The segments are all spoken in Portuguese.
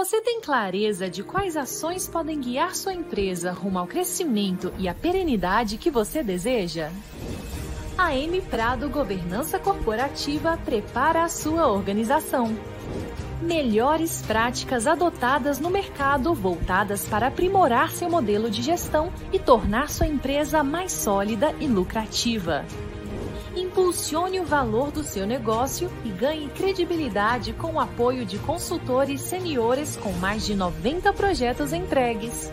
Você tem clareza de quais ações podem guiar sua empresa rumo ao crescimento e à perenidade que você deseja? A M Prado Governança Corporativa prepara a sua organização. Melhores práticas adotadas no mercado voltadas para aprimorar seu modelo de gestão e tornar sua empresa mais sólida e lucrativa. Impulsione o valor do seu negócio e ganhe credibilidade com o apoio de consultores seniores com mais de 90 projetos entregues.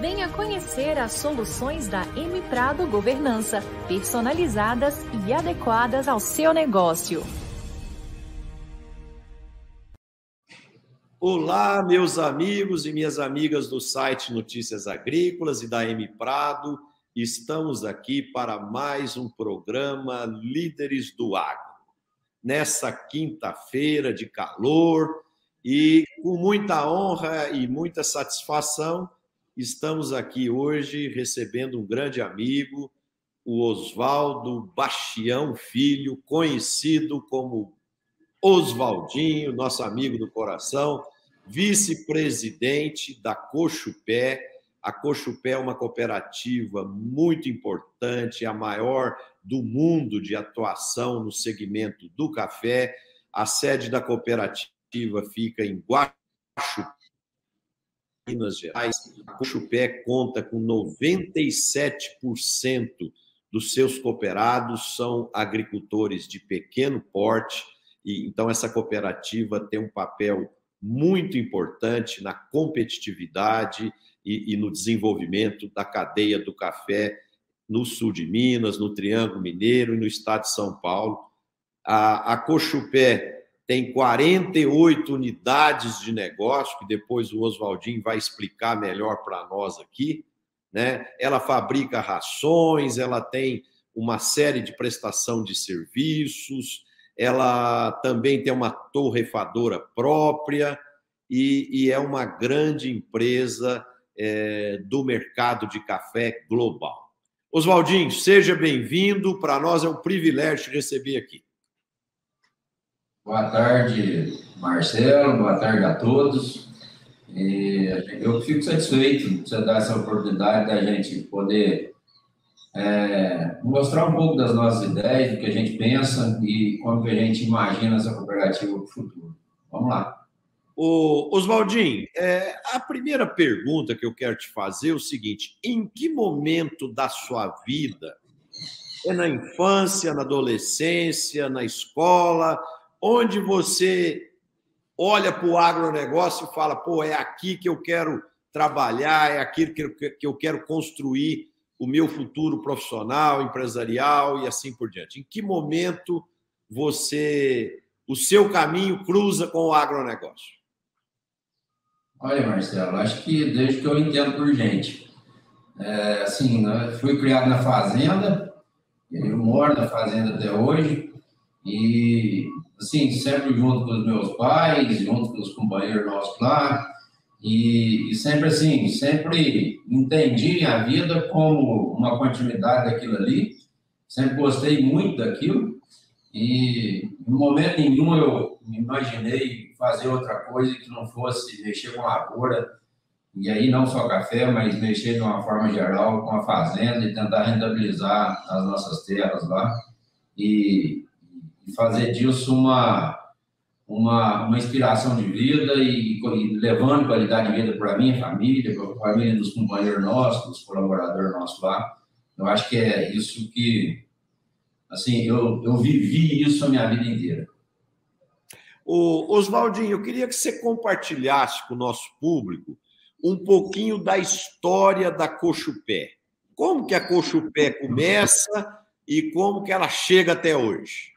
Venha conhecer as soluções da M Prado Governança, personalizadas e adequadas ao seu negócio. Olá, meus amigos e minhas amigas do site Notícias Agrícolas e da M Prado. Estamos aqui para mais um programa Líderes do Agro. Nessa quinta-feira de calor e com muita honra e muita satisfação, Estamos aqui hoje recebendo um grande amigo, o Oswaldo Bastião Filho, conhecido como Oswaldinho, nosso amigo do coração, vice-presidente da Cochupé. A Cochupé é uma cooperativa muito importante, a maior do mundo de atuação no segmento do café. A sede da cooperativa fica em Guaxupé, Minas Gerais, a Cochupé conta com 97% dos seus cooperados são agricultores de pequeno porte, e então essa cooperativa tem um papel muito importante na competitividade e, e no desenvolvimento da cadeia do café no sul de Minas, no Triângulo Mineiro e no estado de São Paulo. A, a Cochupé tem 48 unidades de negócio, que depois o Oswaldinho vai explicar melhor para nós aqui. Né? Ela fabrica rações, ela tem uma série de prestação de serviços, ela também tem uma torrefadora própria e, e é uma grande empresa é, do mercado de café global. Oswaldinho, seja bem-vindo. Para nós é um privilégio te receber aqui. Boa tarde, Marcelo. Boa tarde a todos. E eu fico satisfeito de você dar essa oportunidade da gente poder é, mostrar um pouco das nossas ideias, do que a gente pensa e como que a gente imagina essa cooperativa para o futuro. Vamos lá. O Oswaldinho, é, a primeira pergunta que eu quero te fazer é o seguinte: em que momento da sua vida, é na infância, na adolescência, na escola, onde você olha para o agronegócio e fala, pô, é aqui que eu quero trabalhar, é aqui que eu quero construir o meu futuro profissional, empresarial e assim por diante. Em que momento você, o seu caminho cruza com o agronegócio? Olha, Marcelo, acho que desde que eu entendo por gente. É, assim, né, fui criado na fazenda, eu moro na fazenda até hoje, e assim, sempre junto com os meus pais, junto com os companheiros nossos lá, e, e, sempre assim, sempre entendi a vida como uma continuidade daquilo ali, sempre gostei muito daquilo, e em momento nenhum eu me imaginei fazer outra coisa que não fosse mexer com lavoura, e aí não só café, mas mexer de uma forma geral com a fazenda e tentar rentabilizar as nossas terras lá. E, e fazer disso uma, uma, uma inspiração de vida e, e levando qualidade de vida para a minha família, para a família dos companheiros nossos, dos colaboradores nossos lá. Eu acho que é isso que, assim, eu, eu vivi isso a minha vida inteira. O Oswaldinho, eu queria que você compartilhasse com o nosso público um pouquinho da história da Cochupé. Como que a Cochupé começa e como que ela chega até hoje?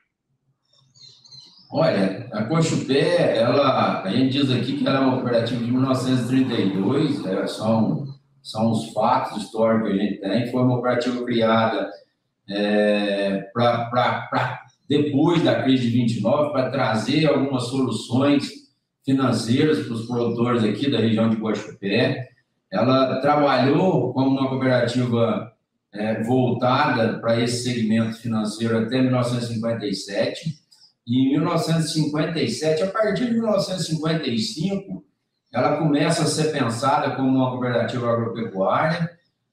Olha, a Cochupé, ela, a gente diz aqui que ela é uma cooperativa de 1932, é só um, são os fatos históricos que a gente tem. Foi uma cooperativa criada é, para depois da crise de 29, para trazer algumas soluções financeiras para os produtores aqui da região de Guaxupé. Ela trabalhou como uma cooperativa é, voltada para esse segmento financeiro até 1957. Em 1957, a partir de 1955, ela começa a ser pensada como uma cooperativa agropecuária.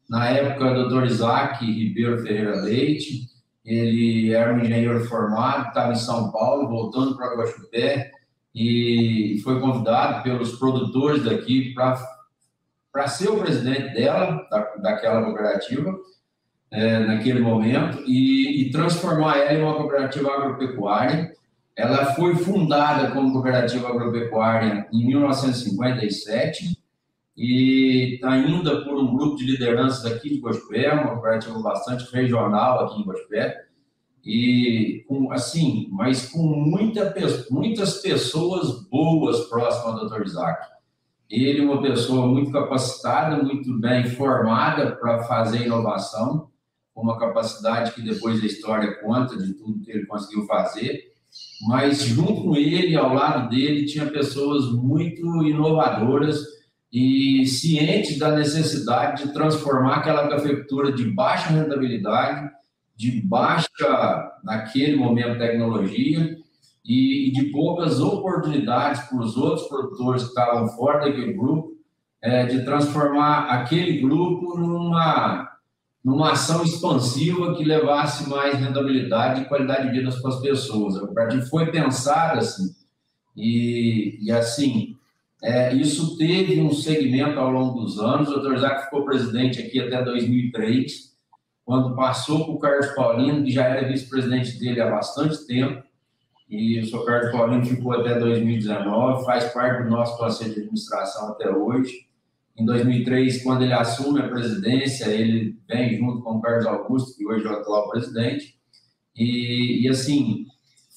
Na época, o doutor Isaac Ribeiro Ferreira Leite, ele era um engenheiro formado, estava em São Paulo, voltando para Guaxupé, e foi convidado pelos produtores daqui para ser o presidente dela, da, daquela cooperativa, é, naquele momento, e, e transformar ela em uma cooperativa agropecuária ela foi fundada como cooperativa agropecuária em 1957 e está ainda por um grupo de lideranças aqui de Gospé, uma cooperativa bastante regional aqui em Gospé, e com, assim, mas com muita, muitas pessoas boas próximas ao Dr. Isaac. Ele é uma pessoa muito capacitada, muito bem formada para fazer inovação, com uma capacidade que depois a história conta de tudo que ele conseguiu fazer mas junto com ele, ao lado dele, tinha pessoas muito inovadoras e cientes da necessidade de transformar aquela cafeicultura de baixa rentabilidade, de baixa, naquele momento, tecnologia e de poucas oportunidades para os outros produtores que estavam fora daquele grupo, é, de transformar aquele grupo numa numa ação expansiva que levasse mais rentabilidade e qualidade de vida para as pessoas. A cooperativa foi pensada assim, e, e assim, é, isso teve um segmento ao longo dos anos. O Dr. Isaac ficou presidente aqui até 2003, quando passou para o Carlos Paulino, que já era vice-presidente dele há bastante tempo, e o Sr. Carlos Paulino ficou até 2019, faz parte do nosso conselho de administração até hoje. Em 2003, quando ele assume a presidência, ele vem junto com o Carlos Augusto, que hoje é o atual presidente, e, e assim,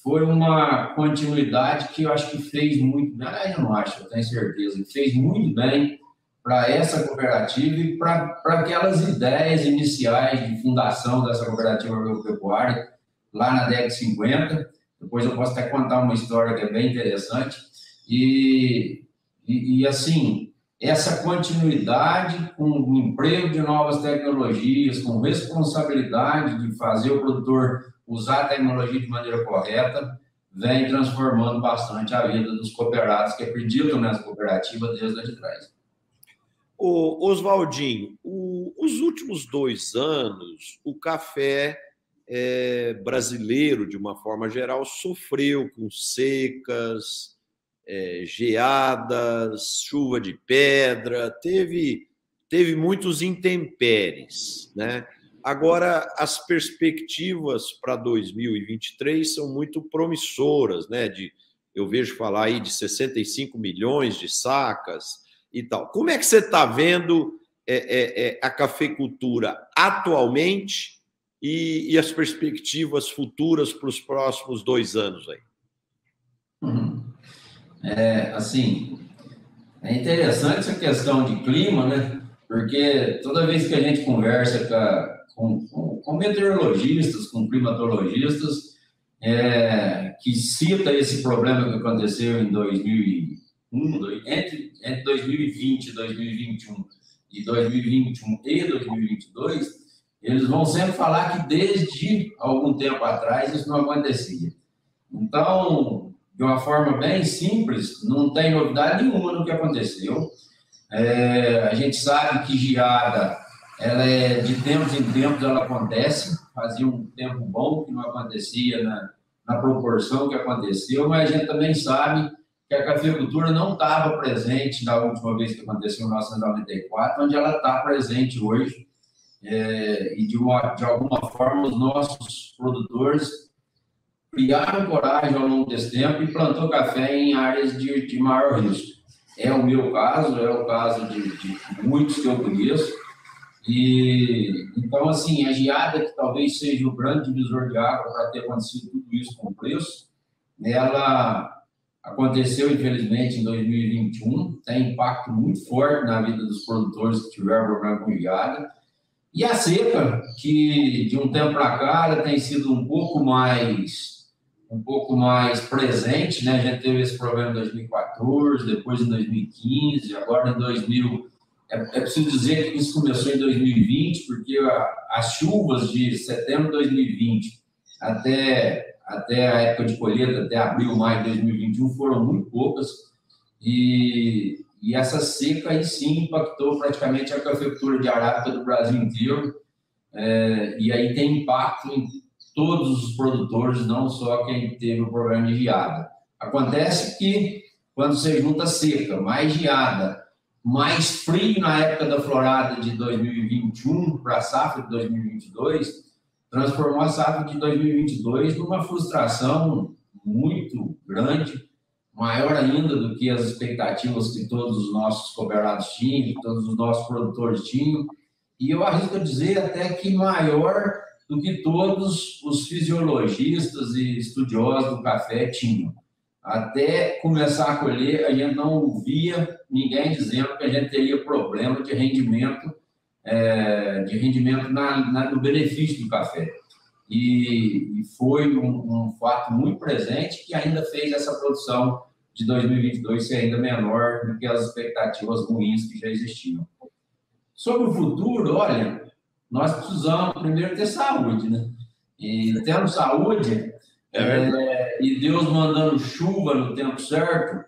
foi uma continuidade que eu acho que fez muito bem, eu não acho, eu tenho certeza, fez muito bem para essa cooperativa e para aquelas ideias iniciais de fundação dessa cooperativa agropecuária, lá na década de 50. Depois eu posso até contar uma história que é bem interessante. E, e, e assim, essa continuidade com o emprego de novas tecnologias, com responsabilidade de fazer o produtor usar a tecnologia de maneira correta, vem transformando bastante a vida dos cooperados que acreditam nessa cooperativa desde de trás. O Oswaldinho, o, os últimos dois anos, o café é, brasileiro, de uma forma geral, sofreu com secas, é, geadas, chuva de pedra, teve, teve muitos intempéries. Né? Agora, as perspectivas para 2023 são muito promissoras, né? De, eu vejo falar aí de 65 milhões de sacas e tal. Como é que você está vendo é, é, é, a cafeicultura atualmente e, e, as perspectivas futuras para os próximos dois anos aí? É, assim, é interessante essa questão de clima, né? Porque toda vez que a gente conversa com, com, com meteorologistas, com climatologistas, é, que cita esse problema que aconteceu em 2001, entre, entre 2020 e 2021, e 2021 e 2022, eles vão sempre falar que desde algum tempo atrás isso não acontecia. Então, de uma forma bem simples, não tem novidade nenhuma no que aconteceu. É, a gente sabe que geada, ela é de tempos em tempos ela acontece, fazia um tempo bom que não acontecia na, na proporção que aconteceu, mas a gente também sabe que a cafeicultura não estava presente na última vez que aconteceu em 1994, onde ela está presente hoje. É, e de, uma, de alguma forma os nossos produtores criaram coragem ao longo desse tempo e plantou café em áreas de, de maior risco. É o meu caso, é o caso de, de muitos que eu conheço. E então, assim, a geada, que talvez seja o grande divisor de água para ter acontecido tudo isso com o preço, ela, Aconteceu, infelizmente, em 2021, tem impacto muito forte na vida dos produtores que tiveram problema com geada. E a seca, que de um tempo para cá tem sido um pouco mais um pouco mais presente, né? A gente teve esse problema em 2014, depois em 2015, agora em 2000. É, é preciso dizer que isso começou em 2020, porque a, as chuvas de setembro de 2020 até, até a época de colheita, até abril, maio de 2021, foram muito poucas. E, e essa seca aí sim impactou praticamente a cafeicultura de arábica do Brasil inteiro. É, e aí tem impacto em todos os produtores, não só quem teve o problema de geada. Acontece que quando você junta seca, mais geada, mais frio na época da florada de 2021 para a safra de 2022, transformou a safra de 2022 numa frustração muito grande, maior ainda do que as expectativas que todos os nossos cooperados tinham, todos os nossos produtores tinham, e eu arrisco dizer até que maior do que todos os fisiologistas e estudiosos do café tinham. Até começar a colher, a gente não ouvia ninguém dizendo que a gente teria problema de rendimento, é, de rendimento na, na, no benefício do café. E, e foi um, um, fato muito presente que ainda fez essa produção de 2022 ser ainda menor do que as expectativas ruins que já existiam. Sobre o futuro, olha, nós precisamos primeiro ter saúde, né? E tendo saúde, é é, e Deus mandando chuva no tempo certo,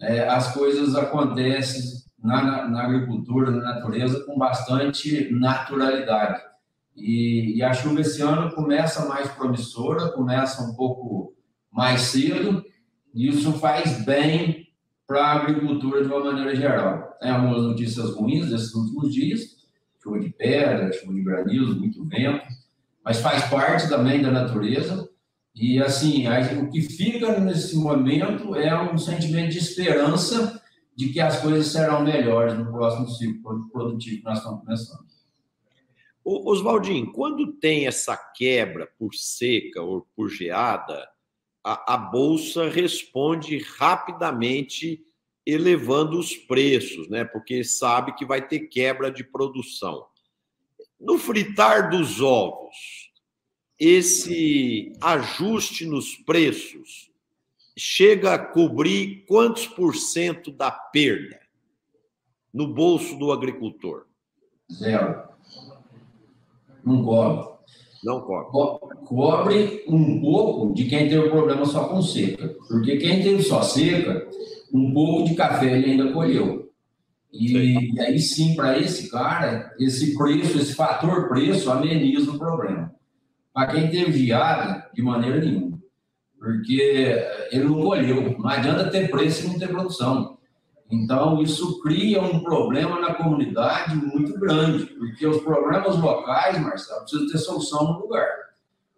é, as coisas acontecem na, na, na, agricultura, na natureza, com bastante naturalidade. E, e, a chuva esse ano começa mais promissora, começa um pouco mais cedo, e isso faz bem para a agricultura de uma maneira geral. Tem algumas notícias ruins desses últimos dias, chuva de pedra, chuva de granizo, muito vento, mas faz parte também da natureza. E assim, o que fica nesse momento é um sentimento de esperança de que as coisas serão melhores no próximo ciclo produtivo que nós estamos começando. Oswaldinho, quando tem essa quebra por seca ou por geada, a, a bolsa responde rapidamente elevando os preços, né? Porque sabe que vai ter quebra de produção. No fritar dos ovos, esse ajuste nos preços chega a cobrir quantos por cento da perda no bolso do agricultor? Zero. Não cobre. Não cobre. Co cobre um pouco de quem teve problema só com seca. Porque quem teve só seca um pouco de café ele ainda colheu. E, e aí sim, para esse cara, esse preço, esse fator preço ameniza o problema. Para quem teve geada, de maneira nenhuma. Porque ele não colheu. Não adianta ter preço e não ter produção. Então, isso cria um problema na comunidade muito grande, porque os problemas locais, Marcelo, precisam ter solução no lugar,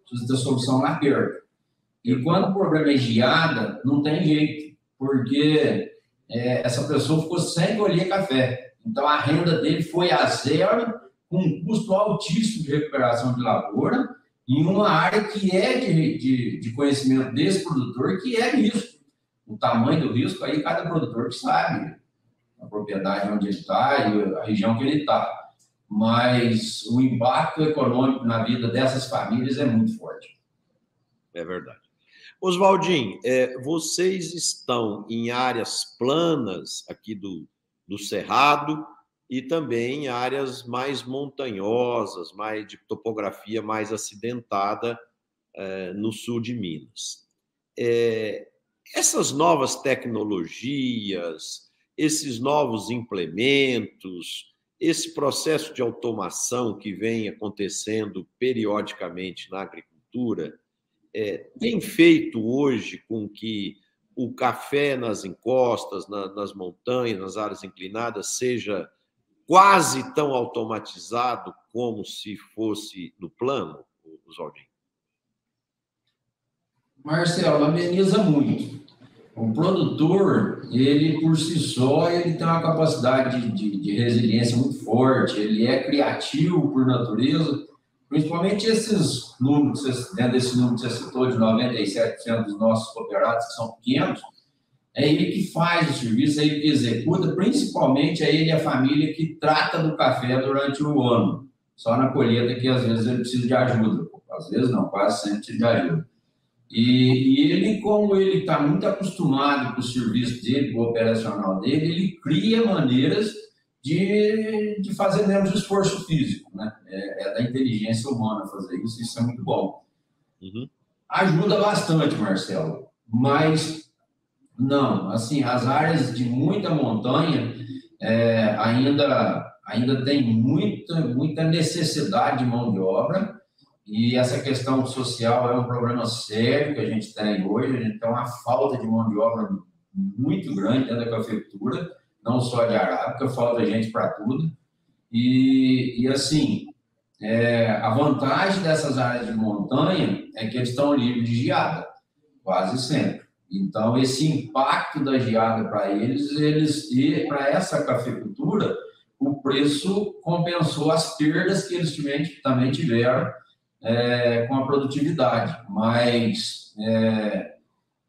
precisa ter solução lá perto. E quando o problema é geada, não tem jeito porque é, essa pessoa ficou sem colher café. Então, a renda dele foi a zero, com um custo altíssimo de recuperação de lavoura, em uma área que é de, de, de conhecimento desse produtor, que é risco. O tamanho do risco, aí cada produtor sabe a propriedade onde ele está e a região que ele está. Mas o impacto econômico na vida dessas famílias é muito forte. É verdade. Oswaldinho, é, vocês estão em áreas planas aqui do, do Cerrado e também em áreas mais montanhosas, mais de topografia mais acidentada é, no sul de Minas. É, essas novas tecnologias, esses novos implementos, esse processo de automação que vem acontecendo periodicamente na agricultura, é, tem feito hoje com que o café nas encostas, na, nas montanhas, nas áreas inclinadas, seja quase tão automatizado como se fosse no plano, Oswaldinho? Marcelo, ameniza muito. O produtor, ele por si só, ele tem uma capacidade de, de resiliência muito forte, ele é criativo por natureza, Principalmente esses números, dentro desse número que você citou, de 97% dos nossos cooperados, que são pequenos, é ele que faz o serviço, é ele que executa, principalmente é ele e a família que trata do café durante o ano. Só na colheita que às vezes ele precisa de ajuda. Às vezes não, quase sempre precisa de ajuda. E, e ele, como ele está muito acostumado com o serviço dele, com o operacional dele, ele cria maneiras de, de fazer menos esforço físico. Né? É, é, da inteligência humana fazer isso, isso é muito bom. Uhum. Ajuda bastante, Marcelo, mas não, assim, as áreas de muita montanha é, ainda, ainda tem muita, muita necessidade de mão de obra e essa questão social é um problema sério que a gente tem hoje, a gente tem uma falta de mão de obra muito grande dentro da cafeicultura, não só de arábica, falta gente para tudo. E, e assim, é, a vantagem dessas áreas de montanha é que eles estão livres de geada, quase sempre. Então, esse impacto da geada para eles, eles e para essa cafeicultura, o preço compensou as perdas que eles também tiveram é, com a produtividade, mas é,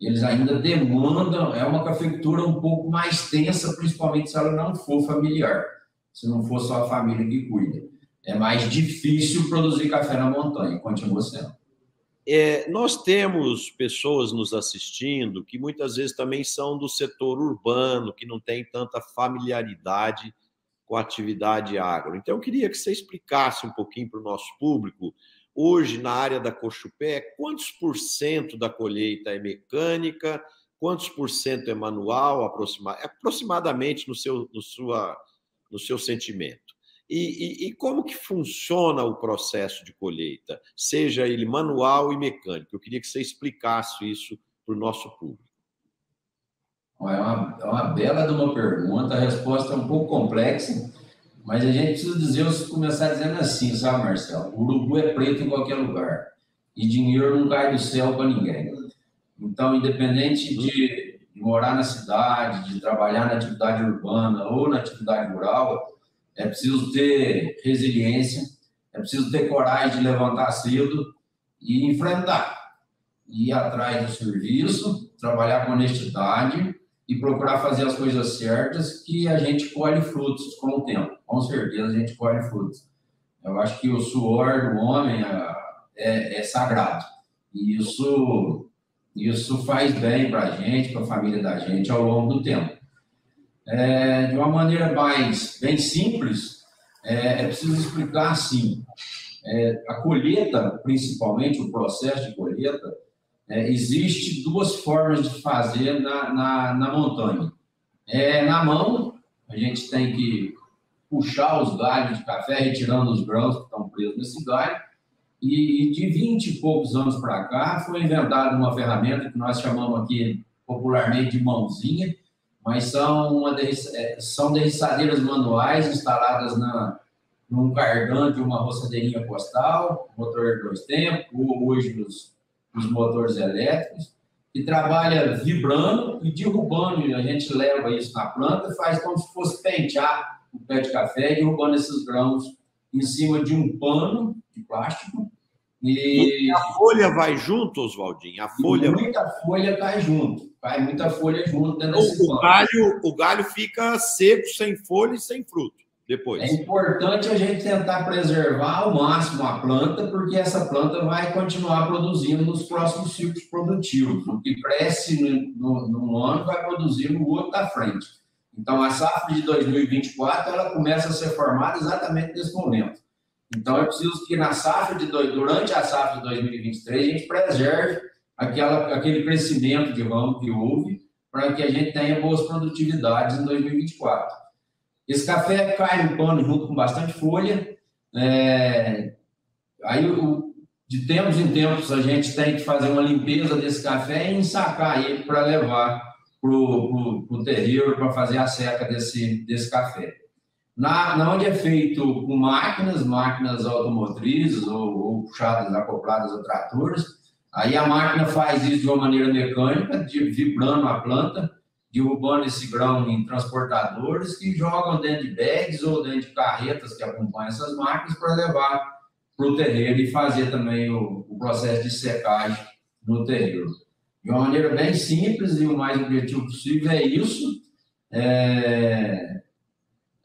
eles ainda demandam, é uma cafeicultura um pouco mais tensa, principalmente se ela não for familiar, se não for só a família que cuida. É mais difícil produzir café na montanha, continua sendo. É, nós temos pessoas nos assistindo que muitas vezes também são do setor urbano, que não tem tanta familiaridade com a atividade agro. Então, eu queria que você explicasse um pouquinho para o nosso público, hoje na área da Cochupé, quantos por cento da colheita é mecânica, quantos por cento é manual, aproximadamente no seu, no sua, no seu sentimento? E, e, e, como que funciona o processo de colheita, seja ele manual e mecânico? Eu queria que você explicasse isso para o nosso público. É uma, é uma bela de uma pergunta, a resposta é um pouco complexa, mas a gente precisa dizer, começar dizendo assim, sabe, Marcelo? O urubu é preto em qualquer lugar e dinheiro não cai do céu para ninguém. Então, independente de, de morar na cidade, de trabalhar na atividade urbana ou na atividade rural, é preciso ter resiliência, é preciso ter coragem de levantar cedo e enfrentar, ir atrás do serviço, trabalhar com honestidade e procurar fazer as coisas certas que a gente colhe frutos com o tempo. Com certeza a gente colhe frutos. Eu acho que o suor do homem é, é, é sagrado. E isso, isso faz bem para a gente, para a família da gente ao longo do tempo. É, de uma maneira mais bem simples, é, é preciso explicar assim: a colheita, principalmente o processo de colheita, é, existe duas formas de fazer na, na, na, montanha. É, na mão, a gente tem que puxar os galhos de café, retirando os grãos que estão presos nesse galho. E, e de 20 e poucos anos para cá, foi inventada uma ferramenta que nós chamamos aqui popularmente de mãozinha, mas são, uma é, são derriçadeiras manuais instaladas na, num cardan de uma roçadeirinha postal, motor dois tempos, hoje os, os motores elétricos, que trabalha vibrando e derrubando, a gente leva isso na planta, faz como se fosse pentear o pé de café, derrubando esses grãos em cima de um pano de plástico, e... a folha vai junto, Oswaldinho? A folha... muita folha cai junto. Cai muita folha junto dentro desse o, galho, o galho fica seco, sem folha e sem fruto depois. É importante a gente tentar preservar ao máximo a planta, porque essa planta vai continuar produzindo nos próximos ciclos produtivos. O que cresce no, no, no ano vai produzir no outro da frente. Então, a safra de 2024 ela começa a ser formada exatamente nesse momento. Então, é preciso que na safra de durante a safra de 2023 a gente preserve aquela, aquele crescimento de ramo que houve para que a gente tenha boas produtividades em 2024. Esse café cai no pano junto com bastante folha. É, aí, o, de tempos em tempos, a gente tem que fazer uma limpeza desse café e ensacar ele para levar para o terreiro para fazer a seca desse, desse café. Na, na onde é feito com máquinas, máquinas automotrizes ou, ou puxadas, acopladas a tratores, aí a máquina faz isso de uma maneira mecânica, de, vibrando a planta, derrubando esse grão em transportadores que jogam dentro de bags ou dentro de carretas que acompanham essas máquinas para levar para o terreiro e fazer também o, o, processo de secagem no terreiro. de uma maneira bem simples e o mais objetivo possível é isso. É,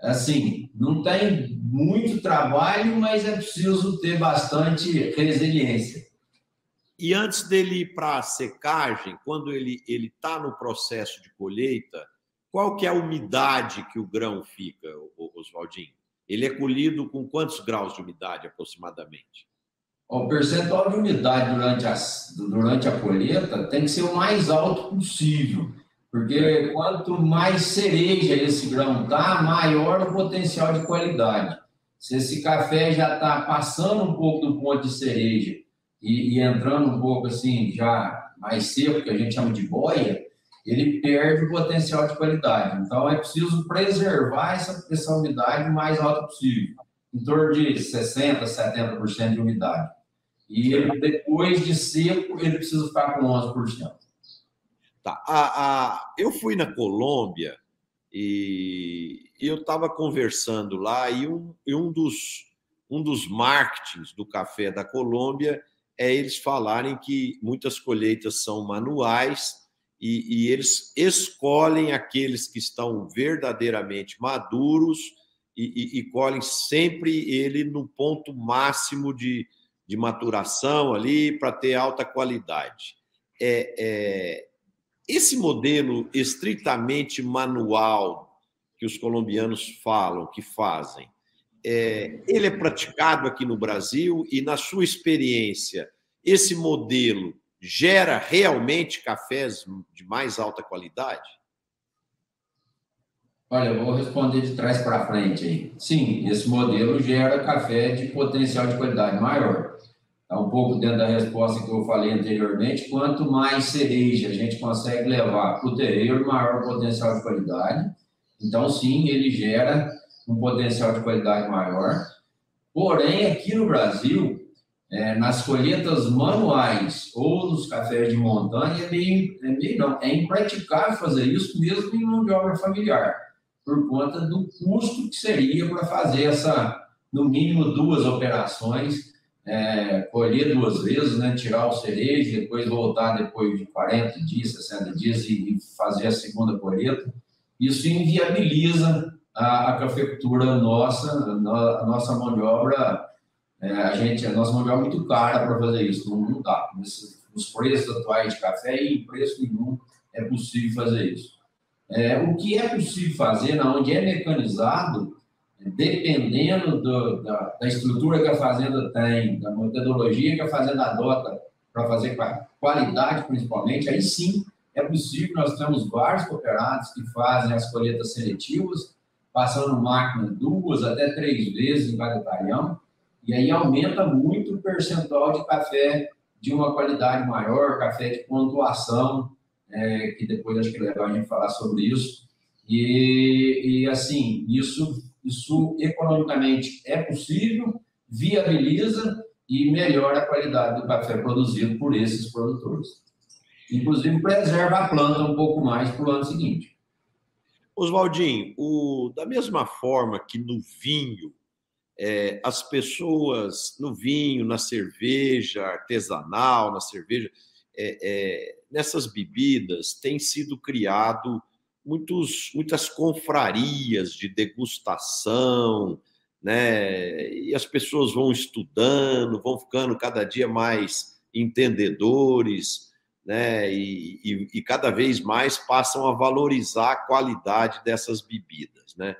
assim, não tem muito trabalho, mas é preciso ter bastante resiliência. E antes dele ir para a secagem, quando ele ele está no processo de colheita, qual que é a umidade que o grão fica, Oswaldinho? Ele é colhido com quantos graus de umidade aproximadamente? O percentual de umidade durante a, durante a colheita tem que ser o mais alto possível, porque quanto mais cereja esse grão tá, maior o potencial de qualidade. Se esse café já está passando um pouco do ponto de cereja e, e, entrando um pouco assim, já mais seco, que a gente chama de boia, ele perde o potencial de qualidade. Então, é preciso preservar essa, essa umidade o mais alta possível, em torno de 60%, 70% de umidade. E ele, depois de seco, ele precisa ficar com 11%. Tá. A, a, eu fui na Colômbia e, eu estava conversando lá e um, e um, dos, um dos marketings do café da Colômbia é eles falarem que muitas colheitas são manuais e, e eles escolhem aqueles que estão verdadeiramente maduros e, e, colhem sempre ele no ponto máximo de, de maturação ali para ter alta qualidade. É, é, esse modelo estritamente manual que os colombianos falam, que fazem, é, ele é praticado aqui no Brasil e, na sua experiência, esse modelo gera realmente cafés de mais alta qualidade? Olha, eu vou responder de trás para frente aí. Sim, esse modelo gera café de potencial de qualidade maior. Está um pouco dentro da resposta que eu falei anteriormente. Quanto mais cereja a gente consegue levar para o terreiro, maior o potencial de qualidade. Então, sim, ele gera um potencial de qualidade maior. Porém, aqui no Brasil, é, nas colheitas manuais ou nos cafés de montanha, é meio, é meio não, é impraticável fazer isso mesmo em mão de obra familiar, por conta do custo que seria para fazer essa, no mínimo, duas operações é, colher duas vezes, né, tirar o cerejo, depois voltar depois de 40 dias, 60 dias e, e fazer a segunda colheita. Isso inviabiliza a, a cafeicultura nossa, a nossa mão de obra, é, a gente, a nossa mão de obra é muito cara para fazer isso, não, não dá. Os preços atuais de café, em preço nenhum é possível fazer isso. É, o que é possível fazer, na onde é mecanizado, dependendo do, da, da, estrutura que a fazenda tem, da metodologia que a fazenda adota para fazer qualidade, principalmente, aí sim é possível. Nós temos vários cooperados que fazem as colheitas seletivas, passando máquina duas até três vezes em cada talhão, e aí aumenta muito o percentual de café de uma qualidade maior, café de pontuação, é, que depois acho que é legal a gente falar sobre isso. E, e assim, isso isso economicamente é possível, viabiliza e melhora a qualidade do café produzido por esses produtores. Inclusive, preserva a planta um pouco mais para o ano seguinte. Oswaldinho, o, da mesma forma que no vinho, é, as pessoas, no vinho, na cerveja artesanal, na cerveja, é, é, nessas bebidas, tem sido criado muitos, muitas confrarias de degustação, né? E as pessoas vão estudando, vão ficando cada dia mais entendedores, né? E, e, e cada vez mais passam a valorizar a qualidade dessas bebidas, né?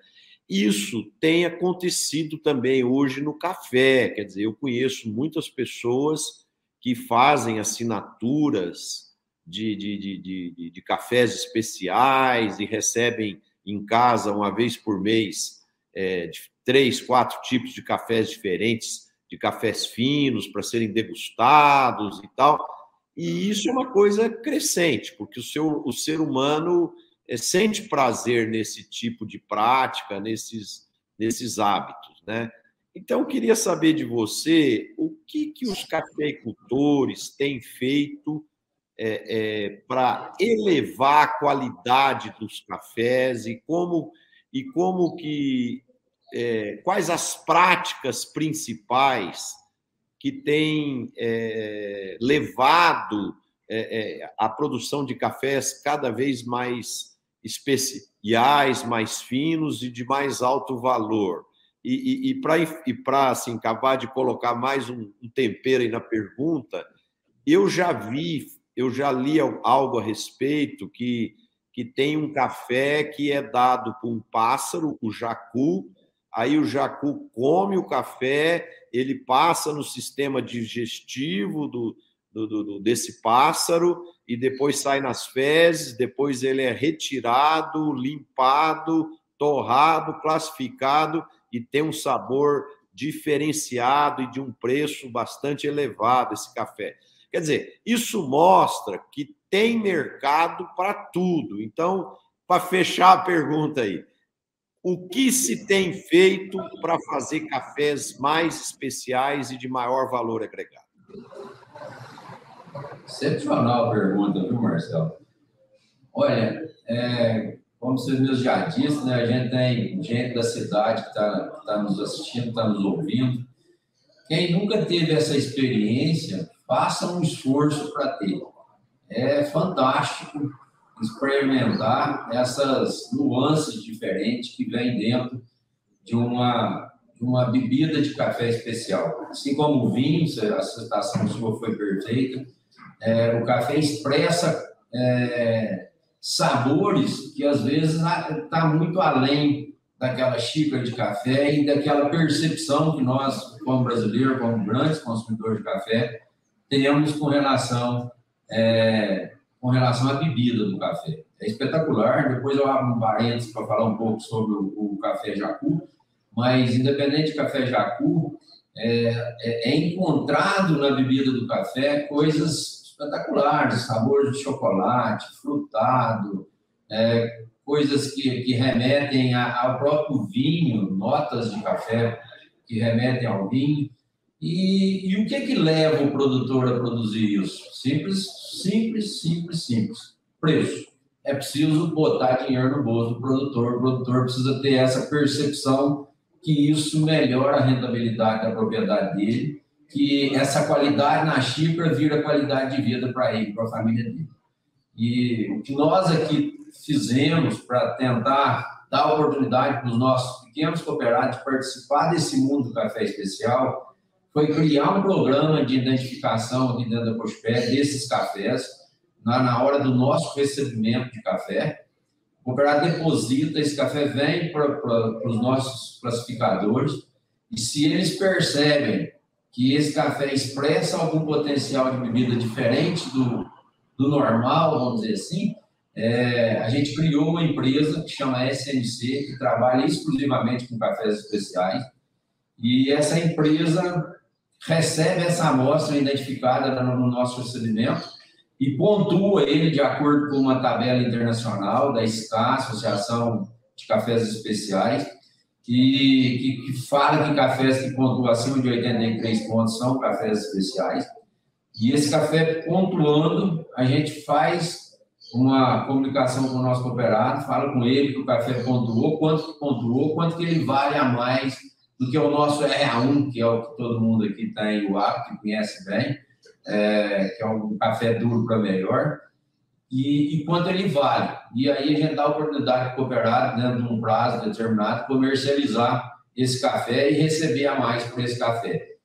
Isso tem acontecido também hoje no café, quer dizer, eu conheço muitas pessoas que fazem assinaturas de, de, de, de, de cafés especiais e recebem em casa uma vez por mês é, três, quatro tipos de cafés diferentes, de cafés finos para serem degustados e tal. E isso é uma coisa crescente, porque o, seu, o ser humano é, sente prazer nesse tipo de prática, nesses, nesses hábitos, né? Então, eu queria saber de você o que, que os cafeicultores têm feito é, é, para elevar a qualidade dos cafés e como e como que é, quais as práticas principais que têm é, levado é, é, a produção de cafés cada vez mais especiais, mais finos e de mais alto valor. E, e, e para assim, acabar de colocar mais um, um tempero aí na pergunta, eu já vi, eu já li algo a respeito que, que tem um café que é dado por um pássaro, o jacu, aí o jacu come o café, ele passa no sistema digestivo do, do, do, desse pássaro e depois sai nas fezes, depois ele é retirado, limpado, torrado, classificado e tem um sabor diferenciado e de um preço bastante elevado esse café. Quer dizer, isso mostra que tem mercado para tudo. Então, para fechar a pergunta aí, o que se tem feito para fazer cafés mais especiais e de maior valor agregado? Excepcional pergunta, viu, Marcelo? Olha, é, como vocês mesmos já disseram, né, a gente tem gente da cidade que está tá nos assistindo, está nos ouvindo. Quem nunca teve essa experiência, faça um esforço para ter. É fantástico experimentar essas nuances diferentes que vêm dentro de uma, uma bebida de café especial. Assim como o vinho, a citação sua foi perfeita, é, o café expressa é, sabores que às vezes está muito além daquela xícara de café e daquela percepção que nós, como brasileiros, como grandes consumidores de café, temos com relação, é, com relação à bebida do café. É espetacular. Depois eu abro um parênteses para falar um pouco sobre o, o, café jacu, mas independente de café jacu, é, é, é encontrado na bebida do café coisas espetaculares, sabores de chocolate, frutado, é, coisas que, que remetem a, ao próprio vinho, notas de café que remetem ao vinho. E, e o que que leva o produtor a produzir isso? Simples, simples, simples, simples. Preço. É preciso botar dinheiro no bolso do produtor. O produtor precisa ter essa percepção que isso melhora a rentabilidade da propriedade dele que essa qualidade na xícara vira qualidade de vida para ele, para a família dele. E o que nós aqui fizemos para tentar dar oportunidade para os nossos pequenos cooperados participar desse mundo do café especial foi criar um programa de identificação aqui dentro da Cospé desses cafés na, na hora do nosso recebimento de café. O cooperado deposita, esse café vem para, os nossos classificadores e se eles percebem que esse café expressa algum potencial de bebida diferente do, do normal, vamos dizer assim, é, a gente criou uma empresa que chama SNC, que trabalha exclusivamente com cafés especiais, e essa empresa recebe essa amostra identificada no nosso recebimento e pontua ele de acordo com uma tabela internacional da SCA, Associação de Cafés Especiais, que, que, que fala que cafés que pontuam acima de 83 pontos são cafés especiais. E esse café pontuando, a gente faz uma comunicação com o nosso cooperado, fala com ele que o café pontuou, quanto pontuou, quanto que ele vale a mais do que o nosso RA1, que é o que todo mundo aqui tem o hábito, que conhece bem, é, que é um café duro para melhor e, e, quanto ele vale. E aí a gente dá a oportunidade para o cooperado, dentro de um prazo determinado, comercializar esse café e receber a mais por esse café.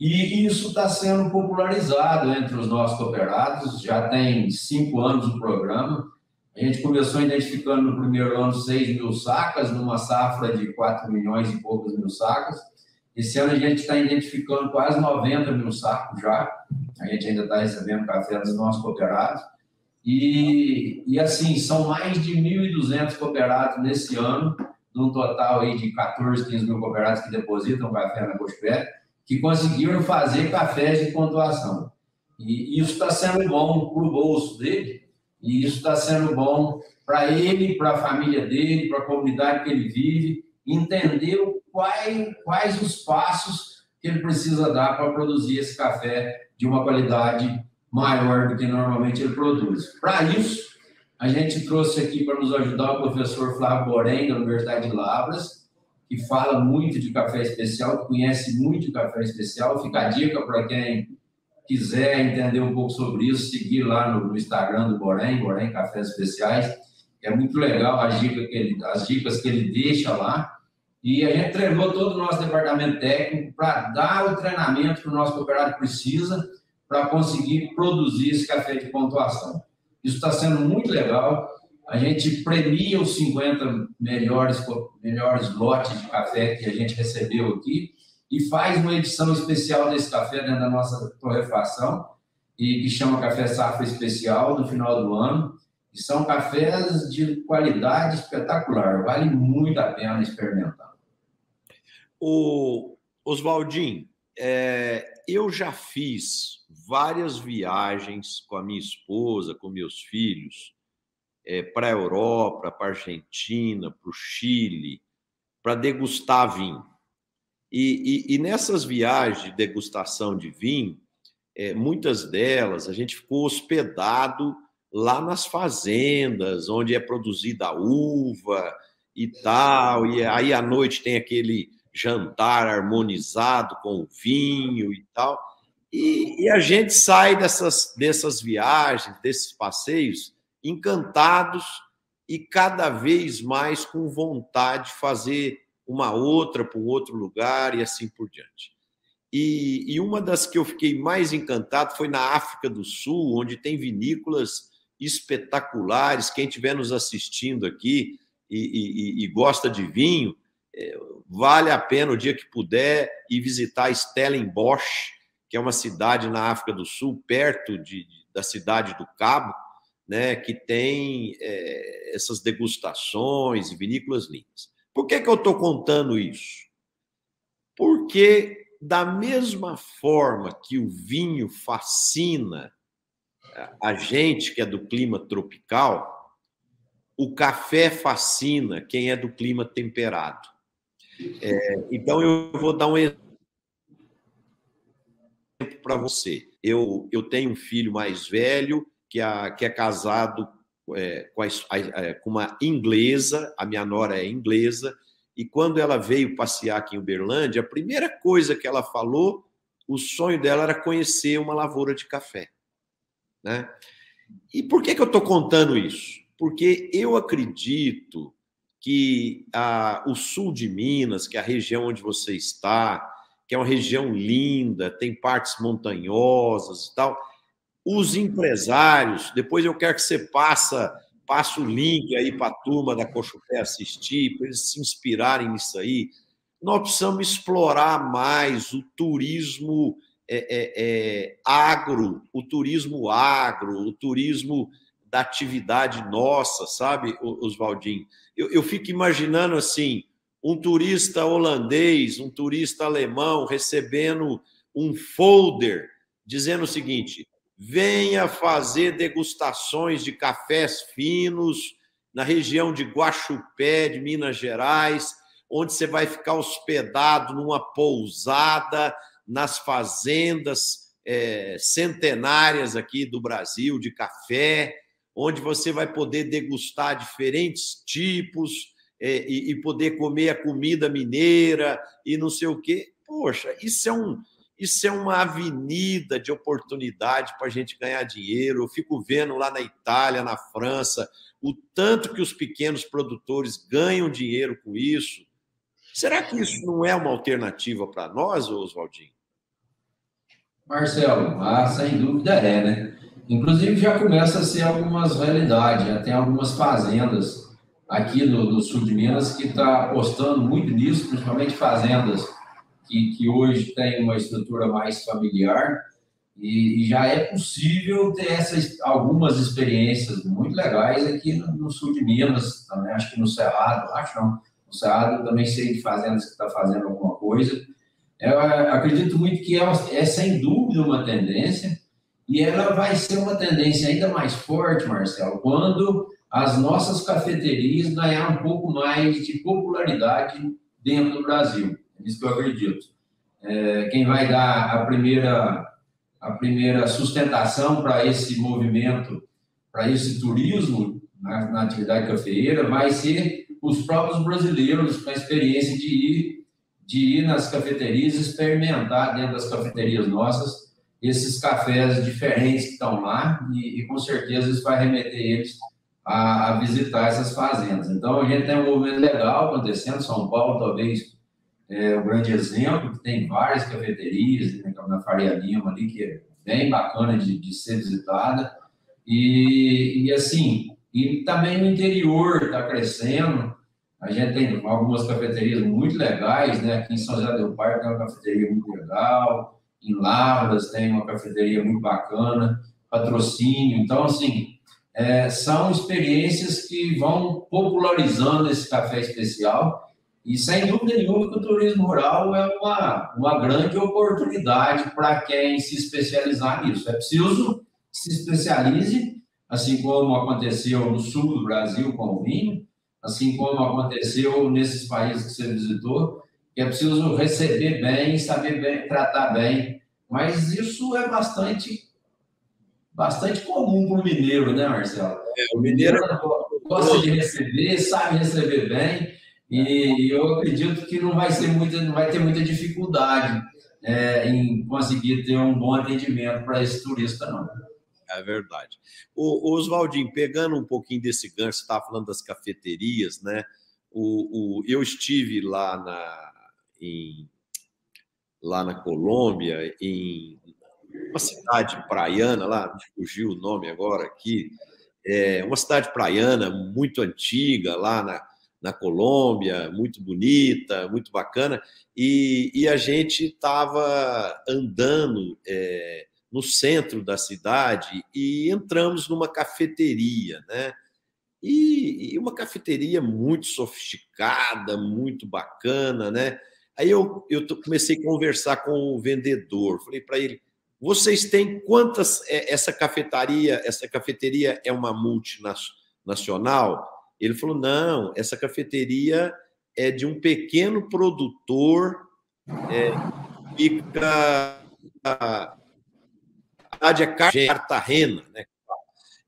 E isso está sendo popularizado entre os nossos cooperados, já tem cinco anos o programa. A gente começou identificando no primeiro ano 6 mil sacas, numa safra de 4 milhões e poucos mil sacas. Esse ano a gente está identificando quase 90 mil sacos já. A gente ainda está recebendo café dos nossos cooperados. E, e assim, são mais de 1.200 cooperados nesse ano, num total aí de 14, 15 mil cooperados que depositam café na Cospé, que conseguiram fazer cafés de pontuação. E isso está sendo bom para o bolso dele, e isso está sendo bom para ele, para a família dele, para a comunidade que ele vive, entender quais, quais os passos que ele precisa dar para produzir esse café de uma qualidade maior do que normalmente ele produz. Para isso, a gente trouxe aqui para nos ajudar o professor Flávio Borém, da Universidade de Lavras, que fala muito de café especial, conhece muito de café especial. Fica a dica para quem quiser entender um pouco sobre isso, seguir lá no, no Instagram do Borém, Borém Cafés Especiais. É muito legal as dicas que ele, as dicas que ele deixa lá. E a gente treinou todo o nosso departamento técnico para dar o treinamento que o nosso cooperado precisa para conseguir produzir esse café de pontuação. Isso está sendo muito legal. A gente premia os 50 melhores, melhores lotes de café que a gente recebeu aqui e faz uma edição especial desse café dentro da nossa torrefação, e que chama Café Safra Especial, no final do ano. E são cafés de qualidade espetacular, vale muito a pena experimentar. O Oswaldinho, é, eu já fiz várias viagens com a minha esposa, com meus filhos, é, para a Europa, para a Argentina, para o Chile, para degustar vinho. E, e, e, nessas viagens de degustação de vinho, é, muitas delas a gente ficou hospedado lá nas fazendas, onde é produzida a uva e tal, e aí à noite tem aquele jantar harmonizado com o vinho e tal. E, e, a gente sai dessas, dessas viagens, desses passeios, encantados e cada vez mais com vontade de fazer uma outra para um outro lugar e assim por diante. E, e, uma das que eu fiquei mais encantado foi na África do Sul, onde tem vinícolas espetaculares. Quem estiver nos assistindo aqui e, e, e gosta de vinho, é, vale a pena o dia que puder ir visitar Stellenbosch, que é uma cidade na África do Sul, perto de, da cidade do Cabo, né, que tem é, essas degustações e vinícolas lindas. Por que, que eu estou contando isso? Porque, da mesma forma que o vinho fascina a gente que é do clima tropical, o café fascina quem é do clima temperado. É, então, eu vou dar um exemplo para você. Eu, eu tenho um filho mais velho que, a, que é casado é, com, a, a, com uma inglesa, a minha nora é inglesa, e quando ela veio passear aqui em Uberlândia, a primeira coisa que ela falou, o sonho dela era conhecer uma lavoura de café. Né? E por que, que eu estou contando isso? Porque eu acredito que a, o sul de Minas, que é a região onde você está, que é uma região linda, tem partes montanhosas e tal, os empresários, depois eu quero que você passa, passe o link aí para a turma da Cochupé assistir, para eles se inspirarem nisso aí. Nós precisamos explorar mais o turismo é, é, é, agro, o turismo agro, o turismo da atividade nossa, sabe, Oswaldinho? Eu, eu fico imaginando assim, um turista holandês, um turista alemão recebendo um folder dizendo o seguinte: venha fazer degustações de cafés finos na região de Guaxupé, de Minas Gerais, onde você vai ficar hospedado numa pousada nas fazendas é, centenárias aqui do Brasil de café, onde você vai poder degustar diferentes tipos é, e, e, poder comer a comida mineira e não sei o quê. Poxa, isso é um. Isso é uma avenida de oportunidade para a gente ganhar dinheiro. Eu fico vendo lá na Itália, na França, o tanto que os pequenos produtores ganham dinheiro com isso. Será que isso não é uma alternativa para nós, Oswaldinho? Marcelo, ah, sem dúvida é, né? Inclusive já começa a ser algumas realidades, já tem algumas fazendas aqui no, no sul de Minas que está apostando muito nisso, principalmente fazendas que, que hoje têm uma estrutura mais familiar e, e já é possível ter essas algumas experiências muito legais aqui no, no, sul de Minas, também acho que no Cerrado, acho não, no Cerrado também sei de fazendas que está fazendo alguma coisa. Eu acredito muito que é, é sem dúvida uma tendência e ela vai ser uma tendência ainda mais forte, Marcelo, quando as nossas cafeterias ganhar um pouco mais de popularidade dentro do Brasil. Isso que eu acredito. É, quem vai dar a primeira, a primeira sustentação para esse movimento, para esse turismo na, na atividade cafeeira, vai ser os próprios brasileiros com a experiência de ir de ir nas cafeterias, experimentar dentro das cafeterias nossas esses cafés diferentes que estão lá e, e com certeza isso vai remeter eles a, a, visitar essas fazendas. Então, a gente tem um movimento legal acontecendo. São Paulo, talvez, é um grande exemplo, que tem várias cafeterias, né, na Faria Lima ali, que é bem bacana de, de ser visitada. E, e, assim, e também no interior está crescendo. A gente tem algumas cafeterias muito legais, né? Aqui em São José do Parque tem uma cafeteria muito legal, em Lavras tem uma cafeteria muito bacana, patrocínio. Então, assim, é, são experiências que vão popularizando esse café especial e, sem dúvida nenhuma, que o turismo rural é uma, uma grande oportunidade para quem se especializar nisso. É preciso que se especialize, assim como aconteceu no sul do Brasil com o vinho, assim como aconteceu nesses países que você visitou, que é preciso receber bem, saber bem, tratar bem. Mas isso é bastante bastante comum para o mineiro, né, Marcelo? É, o mineiro gosta de receber, sabe receber bem, e eu acredito que não vai, ser muita, não vai ter muita dificuldade é, em conseguir ter um bom atendimento para esse turista, não. É verdade. O, Oswaldinho, pegando um pouquinho desse gancho, você estava falando das cafeterias, né? O, o, eu estive lá na, em, lá na Colômbia, em uma cidade praiana lá, fugiu o nome agora aqui, é uma cidade praiana muito antiga lá na, na Colômbia, muito bonita, muito bacana, e, e a gente estava andando é, no centro da cidade e entramos numa cafeteria, né? E, e, uma cafeteria muito sofisticada, muito bacana, né? Aí eu, eu comecei a conversar com o vendedor, falei para ele, vocês têm quantas é, essa cafetaria, essa cafeteria é uma multinacional? Ele falou: "Não, essa cafeteria é de um pequeno produtor é, fica a cidade é Cartagena, né?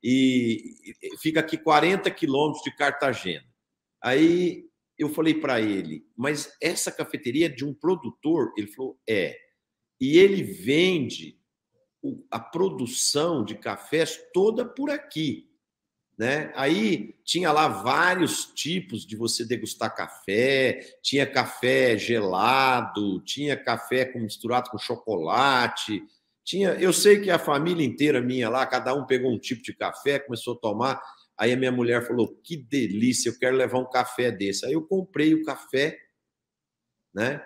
E fica aqui 40 quilômetros de Cartagena. Aí eu falei para ele, mas essa cafeteria é de um produtor? Ele falou, é. E ele vende a produção de cafés toda por aqui. Né? Aí tinha lá vários tipos de você degustar café, tinha café gelado, tinha café misturado com chocolate, tinha, eu sei que a família inteira minha lá, cada um pegou um tipo de café, começou a tomar. Aí a minha mulher falou: "Que delícia, eu quero levar um café desse". Aí eu comprei o café, né?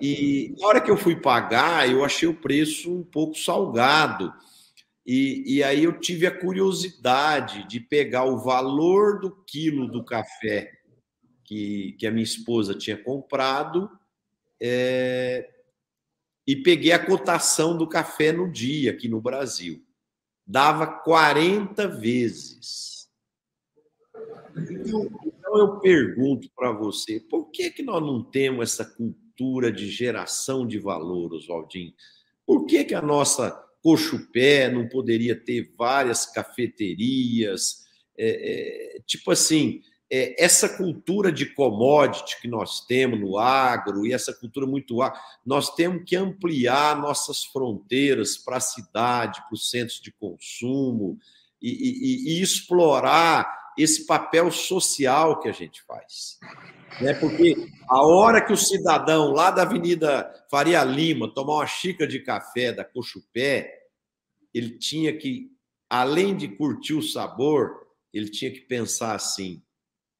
E na hora que eu fui pagar, eu achei o preço um pouco salgado. E, e aí eu tive a curiosidade de pegar o valor do quilo do café que, que a minha esposa tinha comprado é, e peguei a cotação do café no dia aqui no Brasil. Dava 40 vezes. Então, então eu pergunto para você, por que, que nós não temos essa cultura? de geração de valor, Oswaldinho. Por que, que a nossa Cochupé não poderia ter várias cafeterias? É, é, tipo assim, é, essa cultura de commodity que nós temos no agro e essa cultura muito nós temos que ampliar nossas fronteiras para a cidade, para os centros de consumo e, e, e explorar esse papel social que a gente faz né? Porque a hora que o cidadão lá da Avenida Faria Lima tomar uma xícara de café da Cochupé, ele tinha que, além de curtir o sabor, ele tinha que pensar assim: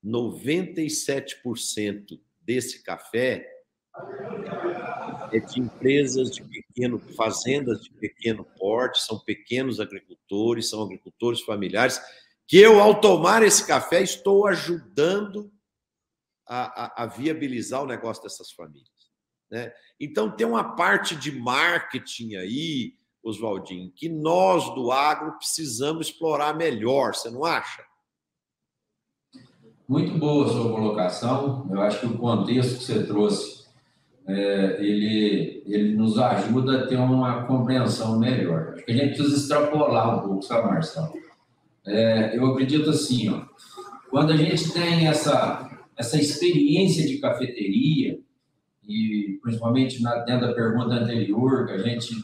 97% desse café é de empresas de pequeno, fazendas de pequeno porte, são pequenos agricultores, são agricultores familiares, que eu, ao tomar esse café, estou ajudando a, a, a viabilizar o negócio dessas famílias. Né? Então, tem uma parte de marketing aí, Oswaldinho, que nós do agro precisamos explorar melhor, você não acha? Muito boa a sua colocação. Eu acho que o contexto que você trouxe, é, ele, ele nos ajuda a ter uma compreensão melhor. Acho que a gente precisa extrapolar um pouco, sabe, Marcelo? É, eu acredito assim, ó, quando a gente tem essa essa experiência de cafeteria, e principalmente na, dentro da pergunta anterior, que a gente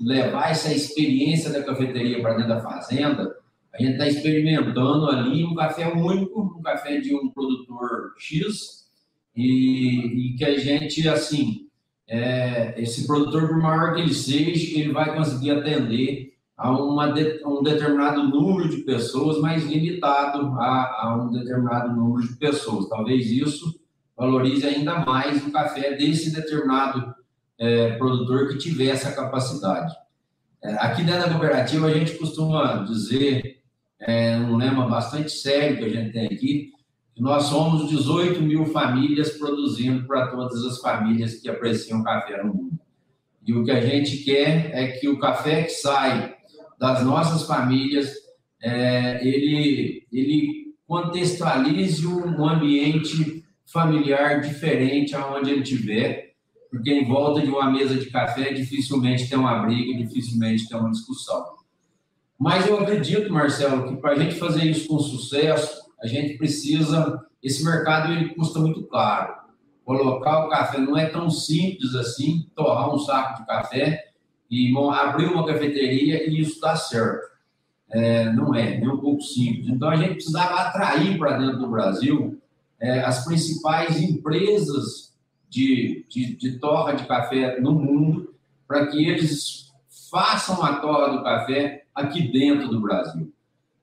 levar essa experiência da cafeteria para dentro da fazenda, a gente está experimentando ali um café único, um café de um produtor X, e, e que a gente, assim, é, esse produtor, por maior que ele seja, ele vai conseguir atender a, de, um determinado número de pessoas, mas limitado a, a, um determinado número de pessoas. Talvez isso valorize ainda mais o café desse determinado é, produtor que tiver essa capacidade. É, aqui dentro da cooperativa, a gente costuma dizer, é, um lema bastante sério que a gente tem aqui, que nós somos 18 mil famílias produzindo para todas as famílias que apreciam café no mundo. E o que a gente quer é que o café que sai das nossas famílias, é, ele, ele contextualize um ambiente familiar diferente aonde ele estiver, porque em volta de uma mesa de café dificilmente tem uma briga, dificilmente tem uma discussão. Mas eu acredito, Marcelo, que para a gente fazer isso com sucesso, a gente precisa. Esse mercado ele custa muito caro. Colocar o café não é tão simples assim, torrar um saco de café e abrir uma cafeteria e isso dá certo. É, não é, nem um pouco simples. Então a gente precisava atrair para dentro do Brasil é, as principais empresas de, de, de torra de café no mundo para que eles façam a torra do café aqui dentro do Brasil.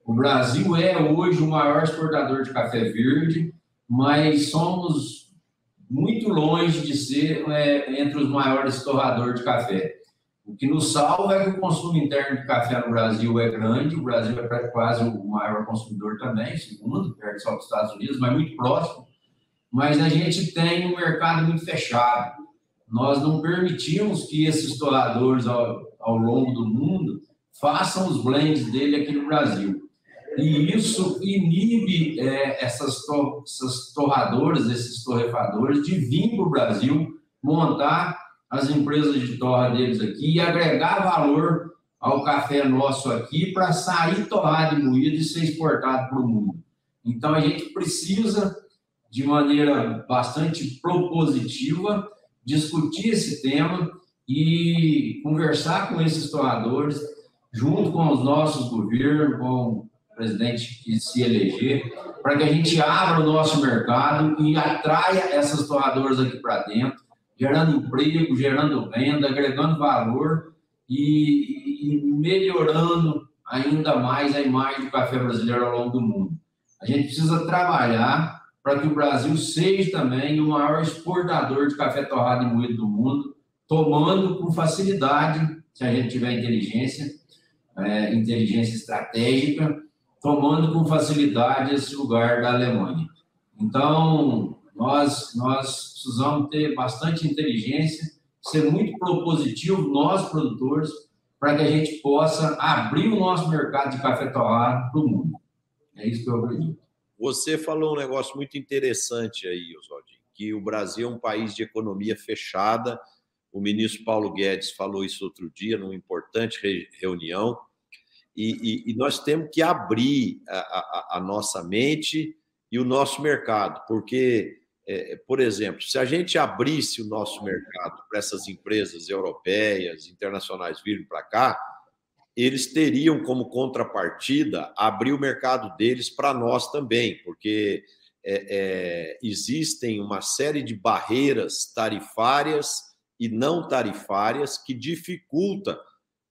O Brasil é hoje o maior exportador de café verde, mas somos muito longe de ser é, entre os maiores torradores de café. O que nos salva é que o consumo interno de café no Brasil é grande, o Brasil é quase o maior consumidor também, segundo, perto só dos Estados Unidos, mas muito próximo mas a gente tem um mercado muito fechado. Nós não permitimos que esses torradores ao, ao longo do mundo façam os blends dele aqui no Brasil. E isso inibe é, essas, to, essas torradoras, esses torrefadores, de vir para o Brasil, montar as empresas de torra deles aqui e agregar valor ao café nosso aqui para sair torrado e moído e ser exportado para o mundo. Então a gente precisa de maneira bastante propositiva, discutir esse tema e conversar com esses torradores, junto com os nossos governos, com o presidente que se eleger, para que a gente abra o nosso mercado e atraia essas torradoras aqui para dentro, gerando emprego, gerando venda, agregando valor e, e melhorando ainda mais a imagem do café brasileiro ao longo do mundo. A gente precisa trabalhar para que o Brasil seja também o maior exportador de café torrado e moído do mundo, tomando com facilidade, se a gente tiver inteligência, é, inteligência estratégica, tomando com facilidade esse lugar da Alemanha. Então, nós, nós precisamos ter bastante inteligência, ser muito propositivo, nós produtores, para que a gente possa abrir o nosso mercado de café torrado para o mundo. É isso que eu acredito. Você falou um negócio muito interessante aí, Oswaldinho, que o Brasil é um país de economia fechada. O ministro Paulo Guedes falou isso outro dia, numa importante reunião. E, e, e nós temos que abrir a, a, a, nossa mente e o nosso mercado, porque, é, por exemplo, se a gente abrisse o nosso mercado para essas empresas europeias, internacionais virem para cá, eles teriam como contrapartida abrir o mercado deles para nós também, porque é, é, existem uma série de barreiras tarifárias e não tarifárias que dificulta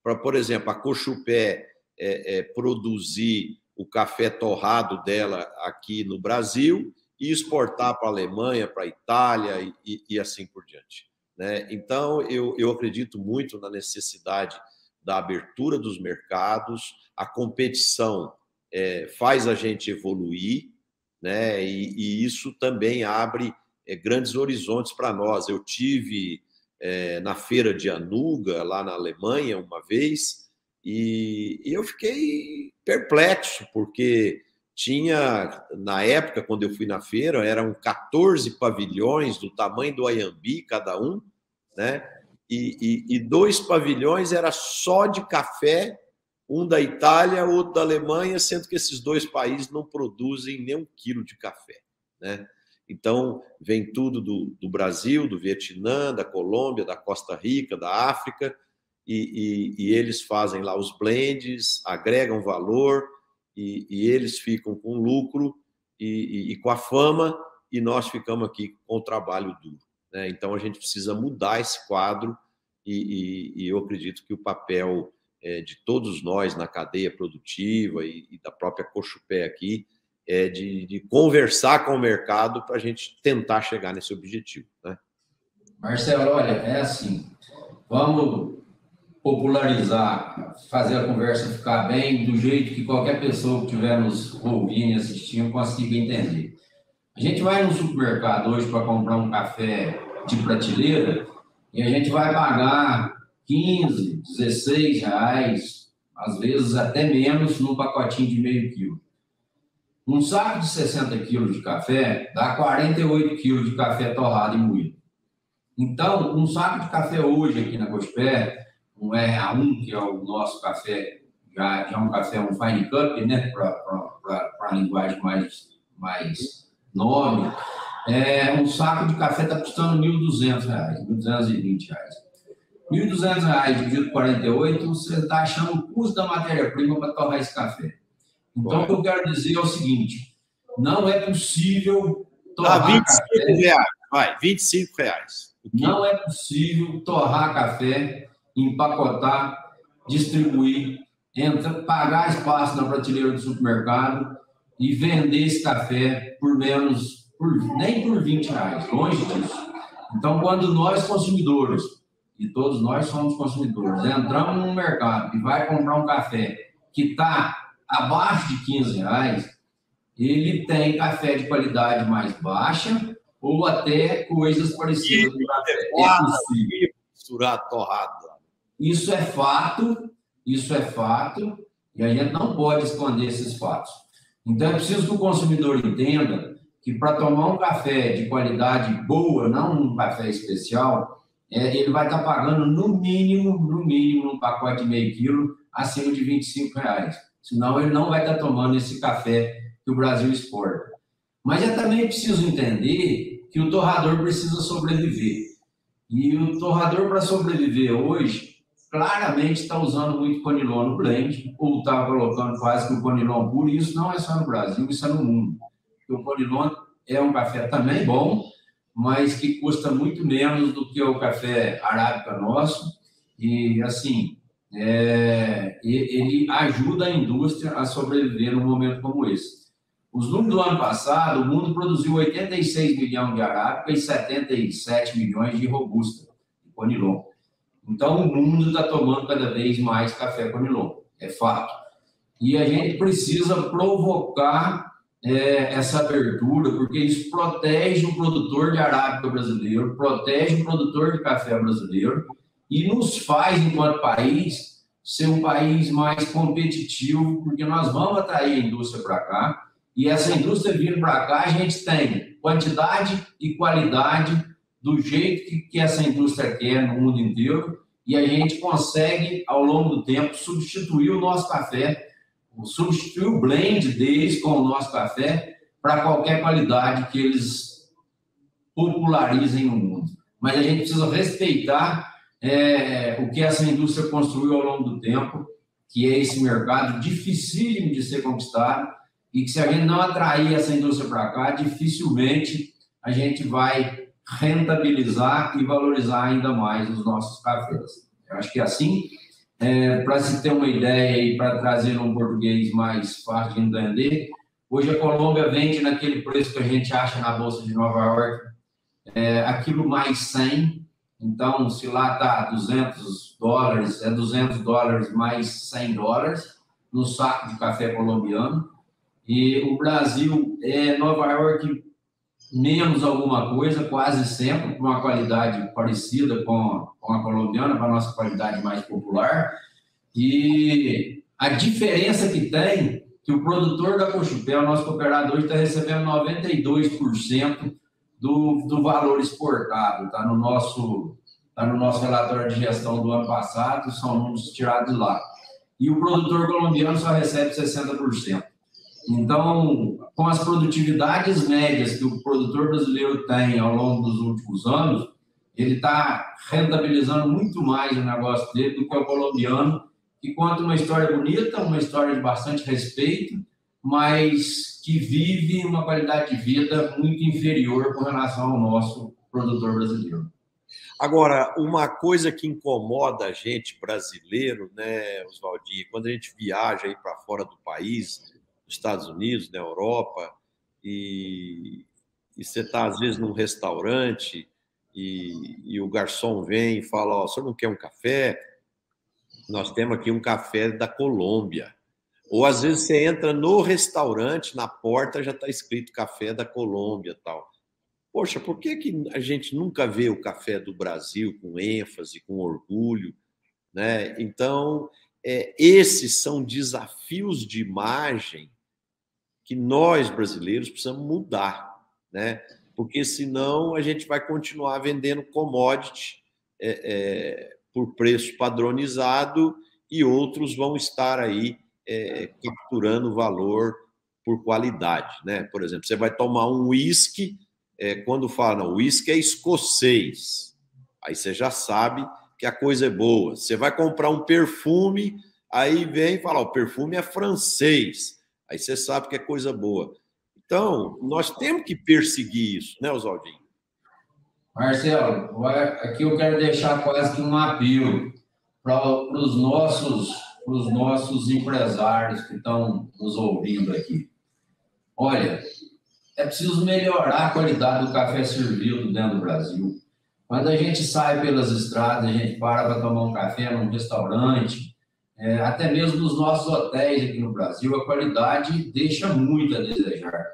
para, por exemplo, a Cochupé é, é, produzir o café torrado dela aqui no Brasil e exportar para a Alemanha, para a Itália e, e, assim por diante. Né? Então, eu, eu acredito muito na necessidade da abertura dos mercados, a competição é, faz a gente evoluir, né? E, e isso também abre é, grandes horizontes para nós. Eu tive é, na feira de Anuga, lá na Alemanha, uma vez, e, e eu fiquei perplexo, porque tinha, na época, quando eu fui na feira, eram 14 pavilhões do tamanho do Ayambi, cada um, né? e, e, e dois pavilhões era só de café, um da Itália, outro da Alemanha, sendo que esses dois países não produzem nem um quilo de café. Né? Então, vem tudo do, do Brasil, do Vietnã, da Colômbia, da Costa Rica, da África, e, e, eles fazem lá os blends, agregam valor e, e eles ficam com lucro e, com a fama e nós ficamos aqui com o trabalho duro. Né? Então a gente precisa mudar esse quadro e, eu acredito que o papel é, de todos nós na cadeia produtiva e, da própria Cochupé aqui é de, de conversar com o mercado para a gente tentar chegar nesse objetivo. Né? Marcelo, olha, é assim, vamos popularizar, fazer a conversa ficar bem, do jeito que qualquer pessoa que estiver nos ouvindo e assistindo consiga entender. A gente vai no supermercado hoje para comprar um café de prateleira e a gente vai pagar 15, 16 reais, às vezes até menos, num pacotinho de meio quilo. Um saco de 60 quilos de café dá 48 quilos de café torrado e moído. Então, um saco de café hoje aqui na Gospé, um RA1, que é o nosso café, já, já é um café, um fine cup, né, para a linguagem mais, mais nome, é, um saco de café está custando R$ 1.200, R$ 1.220. R$ 1.200 dividido por 48, você está achando o custo da matéria-prima para torrar esse café. Então, o que eu quero dizer é o seguinte: não é possível torrar ah, 25 café. reais, vai, 25 reais. Não é possível torrar café, empacotar, distribuir, entra, pagar espaço na prateleira do supermercado e vender esse café por menos, por, nem por 20 reais, longe disso. Então, quando nós consumidores, e todos nós somos consumidores, entramos no mercado e vai comprar um café que está abaixo de 15 reais, ele tem café de qualidade mais baixa ou até coisas parecidas com café. É possível. Misturar torrado. Isso é fato, isso é fato, e a gente não pode esconder esses fatos. Então é preciso que o consumidor entenda que para tomar um café de qualidade boa, não um café especial, é, ele vai estar pagando no mínimo, no mínimo, um pacote de meio quilo, acima de 25 reais. Senão ele não vai estar tomando esse café que o Brasil exporta. Mas é também preciso entender que o torrador precisa sobreviver. E o torrador, para sobreviver hoje, claramente está usando muito conilon no blend, ou está colocando quase que o conilon puro, e isso não é só no Brasil, isso é no mundo. o conilon é um café também bom, mas que custa muito menos do que o café arábica nosso, e assim, é, ele ajuda a indústria a sobreviver num momento como esse. Os números do ano passado, o mundo produziu 86 milhões de arábica e 77 milhões de robusta, de conilon. Então, o mundo está tomando cada vez mais café conilon, é fato. E a gente precisa provocar é, essa abertura, porque isso protege o produtor de arábica brasileiro, protege o produtor de café brasileiro e nos faz, enquanto país, ser um país mais competitivo, porque nós vamos atrair a indústria para cá, e essa indústria vindo para cá, a gente tem quantidade e qualidade do jeito que, que essa indústria quer no mundo inteiro, e a gente consegue, ao longo do tempo, substituir o nosso café substituir o blend deles com o nosso café para qualquer qualidade que eles popularizem no mundo. Mas a gente precisa respeitar é, o que essa indústria construiu ao longo do tempo, que é esse mercado dificílimo de ser conquistado e que se a gente não atrair essa indústria para cá, dificilmente a gente vai rentabilizar e valorizar ainda mais os nossos cafés. Eu acho que assim é, para se ter uma ideia e para trazer um português mais fácil de entender, hoje a Colômbia vende naquele preço que a gente acha na Bolsa de Nova York, é, aquilo mais 100. Então, se lá está 200 dólares, é 200 dólares mais 100 dólares no saco de café colombiano. E o Brasil é Nova York menos alguma coisa, quase sempre, com uma qualidade parecida com, com a colombiana, para a nossa qualidade mais popular. E a diferença que tem, que o produtor da Cochupé, o nosso cooperador, está recebendo 92% do, do valor exportado, está no nosso está no nosso relatório de gestão do ano passado, são números tirados lá. E o produtor colombiano só recebe 60%. Então, com as produtividades médias que o produtor brasileiro tem ao longo dos últimos anos, ele está rentabilizando muito mais o negócio dele do que o colombiano, que conta uma história bonita, uma história de bastante respeito, mas que vive uma qualidade de vida muito inferior com relação ao nosso produtor brasileiro. Agora, uma coisa que incomoda a gente brasileiro, né, Oswaldinho, quando a gente viaja aí para fora do país, Estados Unidos, na Europa, e, e você está às vezes num restaurante e, e, o garçom vem e fala: Ó, oh, não quer um café? Nós temos aqui um café da Colômbia. Ou às vezes você entra no restaurante, na porta já está escrito café da Colômbia tal. Poxa, por que, que a gente nunca vê o café do Brasil com ênfase, com orgulho? Né? Então, é, esses são desafios de imagem que nós brasileiros precisamos mudar, né? Porque senão a gente vai continuar vendendo commodity é, é, por preço padronizado e outros vão estar aí é, capturando valor por qualidade, né? Por exemplo, você vai tomar um uísque, é, quando fala, não, uísque é escocês, aí você já sabe que a coisa é boa. Você vai comprar um perfume, aí vem e fala, o perfume é francês, aí você sabe que é coisa boa. Então, nós temos que perseguir isso, né, Oswaldinho? Marcelo, aqui eu quero deixar quase que um apelo para os nossos nossos empresários que estão nos ouvindo aqui. Olha, é preciso melhorar a qualidade do café servido dentro do Brasil. Quando a gente sai pelas estradas, a gente para para tomar um café num restaurante, é, até mesmo nos nossos hotéis aqui no Brasil, a qualidade deixa muito a desejar.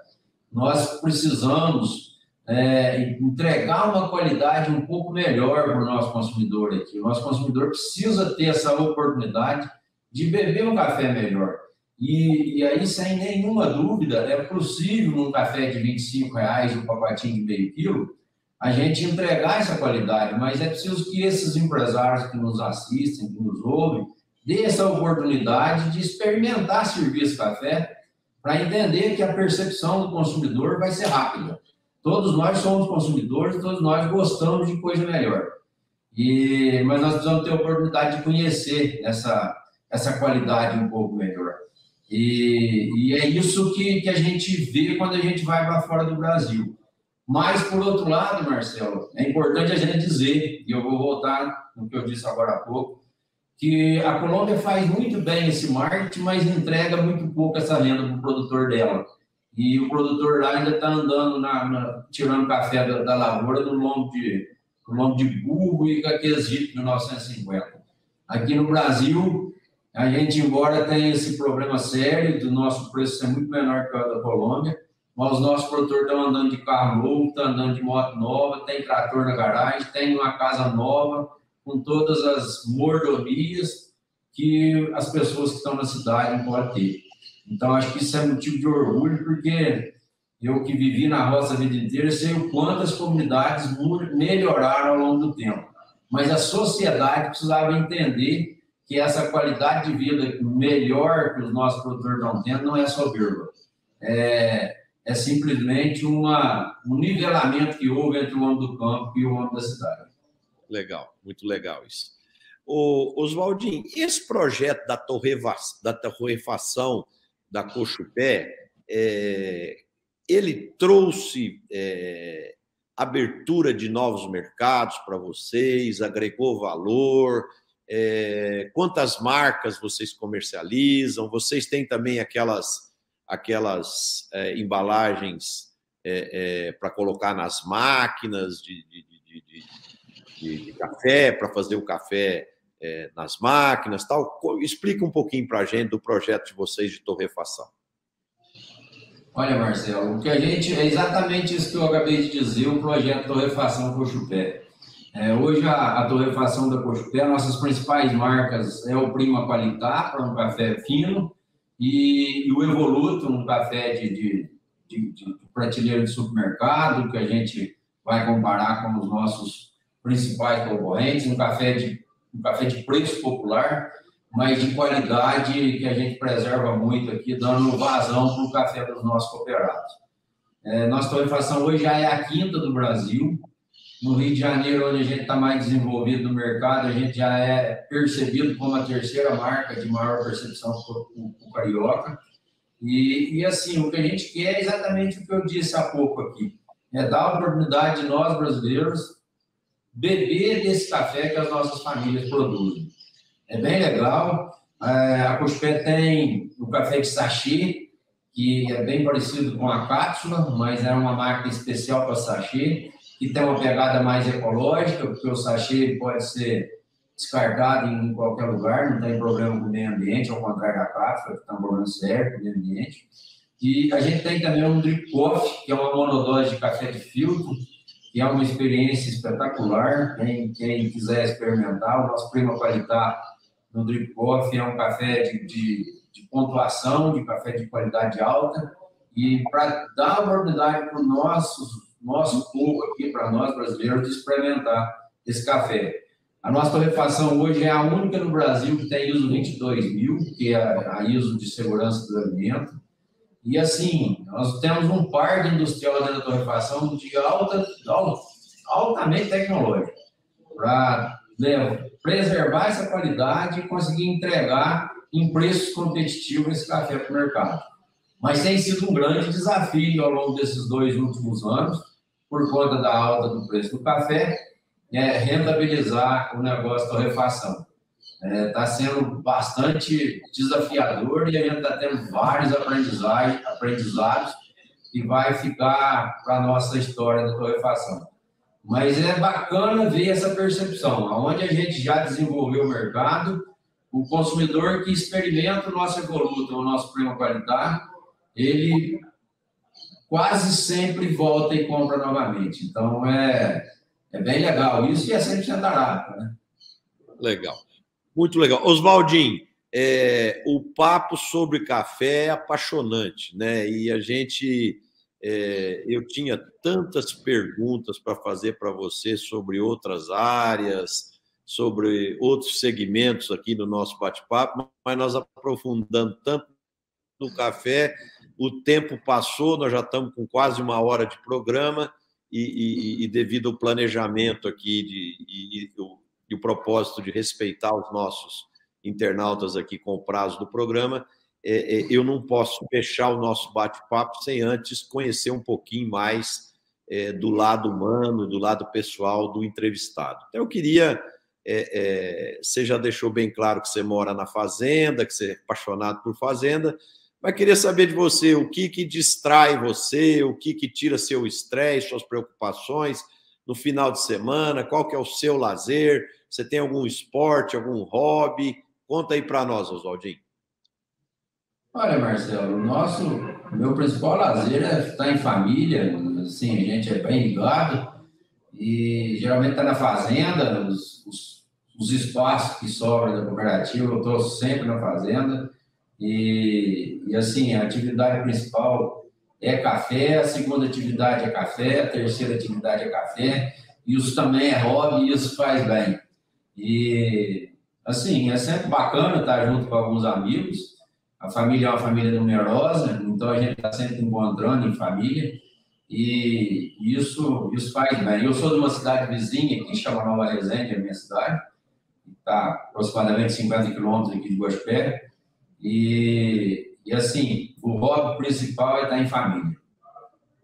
Nós precisamos é, entregar uma qualidade um pouco melhor para o nosso consumidor aqui. O nosso consumidor precisa ter essa oportunidade de beber um café melhor. E, e aí, sem nenhuma dúvida, é possível num café de 25 reais, um pacotinho de meio quilo, a gente entregar essa qualidade, mas é preciso que esses empresários que nos assistem, que nos ouvem, dê essa oportunidade de experimentar servir esse café para entender que a percepção do consumidor vai ser rápida. Todos nós somos consumidores, todos nós gostamos de coisa melhor. E, mas nós precisamos ter a oportunidade de conhecer essa, essa qualidade um pouco melhor. E, e é isso que, que a gente vê quando a gente vai para fora do Brasil. Mas, por outro lado, Marcelo, é importante a gente dizer, e eu vou voltar no que eu disse agora há pouco, que a Colômbia faz muito bem esse marketing, mas entrega muito pouco essa renda para o produtor dela. E o produtor lá ainda está andando, na, na, tirando café da, da, lavoura no lombo de, no de burro e com aqueles de 1950. Aqui no Brasil, a gente, embora tenha esse problema sério do nosso preço ser muito menor que o da Colômbia, mas os nossos produtores estão andando de carro novo, estão andando de moto nova, tem trator na garagem, tem uma casa nova, com todas as mordomias que as pessoas que estão na cidade podem ter. Então, acho que isso é motivo de orgulho, porque eu que vivi na roça a vida inteira, sei o quanto as comunidades melhoraram ao longo do tempo. Mas a sociedade precisava entender que essa qualidade de vida melhor que os nossos produtores estão tendo não é soberba. É, é simplesmente uma, um nivelamento que houve entre o homem do campo e o homem da cidade. Legal, muito legal isso. O Oswaldinho, esse projeto da, torrefação da torrefação da Cochupé, é, ele trouxe é, abertura de novos mercados para vocês, agregou valor, é, quantas marcas vocês comercializam, vocês têm também aquelas, aquelas é, embalagens é, é para colocar nas máquinas de, de, de, de café, para fazer o café é, nas máquinas tal. Explica um pouquinho para a gente do projeto de vocês de torrefação. Olha, Marcelo, o que a gente é exatamente isso que eu acabei de dizer, o projeto Torrefação Cochupé. É, hoje a, a torrefação da Cochupé, nossas principais marcas é o Prima Qualitar, para um café fino, e, e, o Evoluto, um café de, de, de, de prateleira de supermercado, que a gente vai comparar com os nossos principais concorrentes, um café de, um café de preço popular, mas de qualidade que a gente preserva muito aqui, dando vazão para o café dos nossos cooperados. É, nossa torrefação hoje já é a quinta do Brasil, No Rio de Janeiro, onde a gente está mais desenvolvido no mercado, a gente já é percebido como a terceira marca de maior percepção para o carioca. E, e, assim, o que a gente quer é exatamente o que eu disse há pouco aqui: é dar a oportunidade de nós brasileiros beber desse café que as nossas famílias produzem. É bem legal. É, a Cuspé tem o café de sachê, que é bem parecido com a cápsula, mas é uma marca especial para sachê, que tem uma pegada mais ecológica, porque o sachê pode ser descartado em qualquer lugar, não tem problema com o meio ambiente, ao contrário da cápsula, que tem um sério com o meio ambiente. E a gente tem também um drip coffee, que é uma monodose de café de filtro, que é uma experiência espetacular. Quem, quem quiser experimentar, o nosso Prima Qualità no Drip Coffee é um café de, de, de pontuação, de café de qualidade alta. E para dar oportunidade para o nosso, nosso povo aqui, para nós brasileiros, de experimentar esse café. A nossa torrefação hoje é a única no Brasil que tem ISO 22000, que é a ISO de segurança do alimento. E assim, nós temos um parque industrial dentro da torrefação de alta, altamente tecnológico, para preservar essa qualidade e conseguir entregar em preços competitivos esse café para o mercado. Mas tem sido um grande desafio ao longo desses dois últimos anos, por conta da alta do preço do café, é rentabilizar o negócio da torrefação está é, tá sendo bastante desafiador e a gente está tendo vários aprendizados, que vai ficar para a nossa história da torrefação. Mas é bacana ver essa percepção, onde a gente já desenvolveu o mercado, o consumidor que experimenta o nosso Evoluta, o nosso Prima Qualidade, ele quase sempre volta e compra novamente. Então, é, é bem legal isso e é sempre Arapa, né? Legal. Muito legal. Oswaldinho, é, o papo sobre café é apaixonante, né? E a gente. É, eu tinha tantas perguntas para fazer para você sobre outras áreas, sobre outros segmentos aqui no nosso bate-papo, mas nós aprofundando tanto no café, o tempo passou, nós já estamos com quase uma hora de programa e, e, e devido ao planejamento aqui de, e, e o propósito de respeitar os nossos internautas aqui com o prazo do programa, é, é, eu não posso fechar o nosso bate-papo sem antes conhecer um pouquinho mais é, do lado humano, do lado pessoal do entrevistado. Então, eu queria. É, é, você já deixou bem claro que você mora na fazenda, que você é apaixonado por fazenda, mas queria saber de você o que, que distrai você, o que, que tira seu estresse, suas preocupações no final de semana, qual que é o seu lazer, você tem algum esporte, algum hobby? Conta aí para nós, Oswaldinho. Olha, Marcelo, o nosso, meu principal lazer é estar em família, assim, a gente é bem ligado e geralmente está na fazenda, os, os, os, espaços que sobram da cooperativa, eu estou sempre na fazenda e, e, assim, a atividade principal é café, a segunda atividade é café, a terceira atividade é café, isso também é hobby isso faz bem. E, assim, é sempre bacana estar junto com alguns amigos. A família é uma família numerosa, então a gente está sempre encontrando em família. E isso, isso faz bem. Eu sou de uma cidade vizinha aqui, chama Nova Resende, a minha cidade. Está aproximadamente 50 quilômetros aqui de Guaspé. E, e, assim, o hobby principal é estar em família.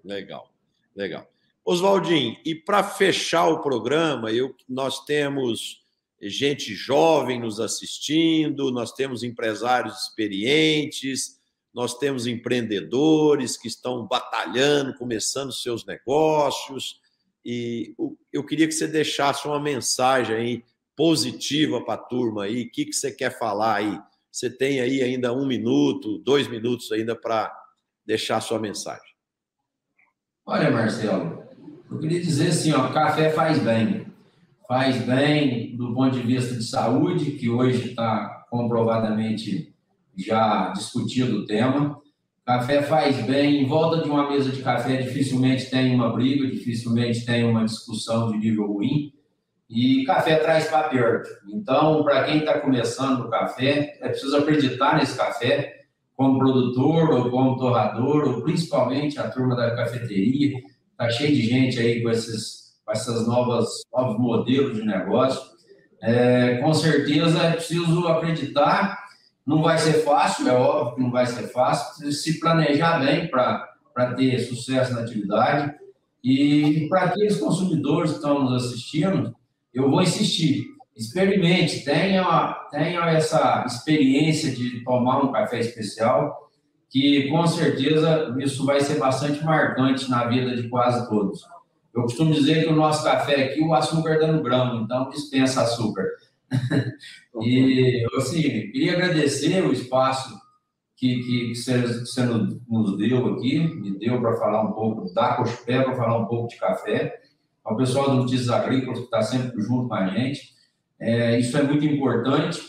Legal, legal. Oswaldinho, e para fechar o programa, eu, nós temos gente jovem nos assistindo, nós temos empresários experientes, nós temos empreendedores que estão batalhando, começando seus negócios. E eu queria que você deixasse uma mensagem aí positiva para a turma aí. O que, que você quer falar aí? Você tem aí ainda um minuto, dois minutos ainda para deixar a sua mensagem. Olha, Marcelo, eu queria dizer assim, ó, café faz bem faz bem do ponto de vista de saúde, que hoje está comprovadamente já discutido o tema. Café faz bem, em volta de uma mesa de café dificilmente tem uma briga, dificilmente tem uma discussão de nível ruim. E café traz perto. Então, para quem está começando o café, é preciso acreditar nesse café, como produtor ou como torrador, ou principalmente a turma da cafeteria. Está cheio de gente aí com esses com essas novas novos modelos de negócio. É, com certeza é preciso acreditar. Não vai ser fácil, é óbvio que não vai ser fácil. Se planejar bem para ter sucesso na atividade. E para aqueles consumidores que estão nos assistindo, eu vou insistir. Experimente, tenha, tenha essa experiência de tomar um café especial, que com certeza isso vai ser bastante marcante na vida de quase todos. Eu costumo dizer que o nosso café aqui, o açúcar dá no grão, então dispensa açúcar. e, assim, queria agradecer o espaço que, que, você nos deu aqui, me deu para falar um pouco da Cochupé, para falar um pouco de café, ao pessoal do Notícias Agrícolas que está sempre junto com a gente. É, isso é muito importante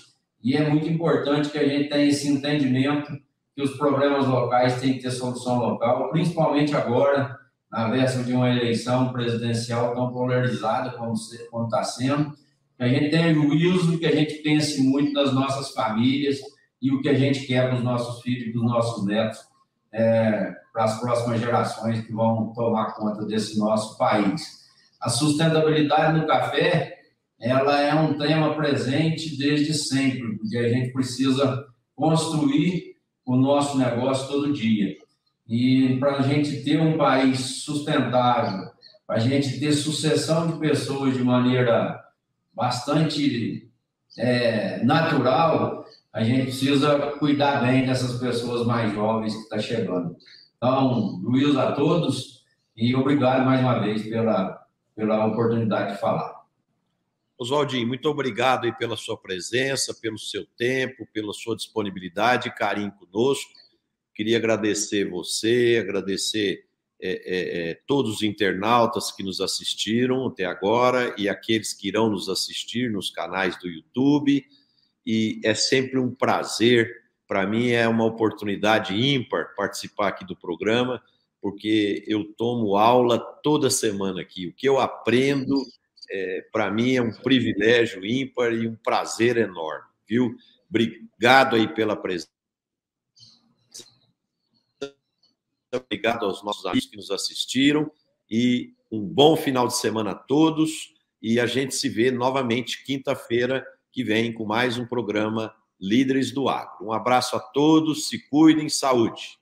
e é muito importante que a gente tenha esse entendimento que os problemas locais têm que ter solução local, principalmente agora, na véspera de uma eleição presidencial tão polarizada como está sendo, que a gente tenha juízo, que a gente pense muito nas nossas famílias e o que a gente quer para os nossos filhos para os nossos netos, é, para as próximas gerações que vão tomar conta desse nosso país. A sustentabilidade no café, ela é um tema presente desde sempre, porque a gente precisa construir o nosso negócio todo dia. E para a gente ter um país sustentável, para a gente ter sucessão de pessoas de maneira bastante é, natural, a gente precisa cuidar bem dessas pessoas mais jovens que estão tá chegando. Então, Luiz a todos e obrigado mais uma vez pela, pela oportunidade de falar. Oswaldinho, muito obrigado aí pela sua presença, pelo seu tempo, pela sua disponibilidade e carinho conosco. Queria agradecer você, agradecer é, é, é, todos os internautas que nos assistiram até agora e aqueles que irão nos assistir nos canais do YouTube. E é sempre um prazer, para mim é uma oportunidade ímpar participar aqui do programa, porque eu tomo aula toda semana aqui. O que eu aprendo, é, para mim, é um privilégio ímpar e um prazer enorme, viu? Obrigado aí pela presença obrigado aos nossos amigos que nos assistiram e um bom final de semana a todos. E a gente se vê novamente quinta-feira que vem com mais um programa Líderes do Agro. Um abraço a todos, se cuidem, saúde.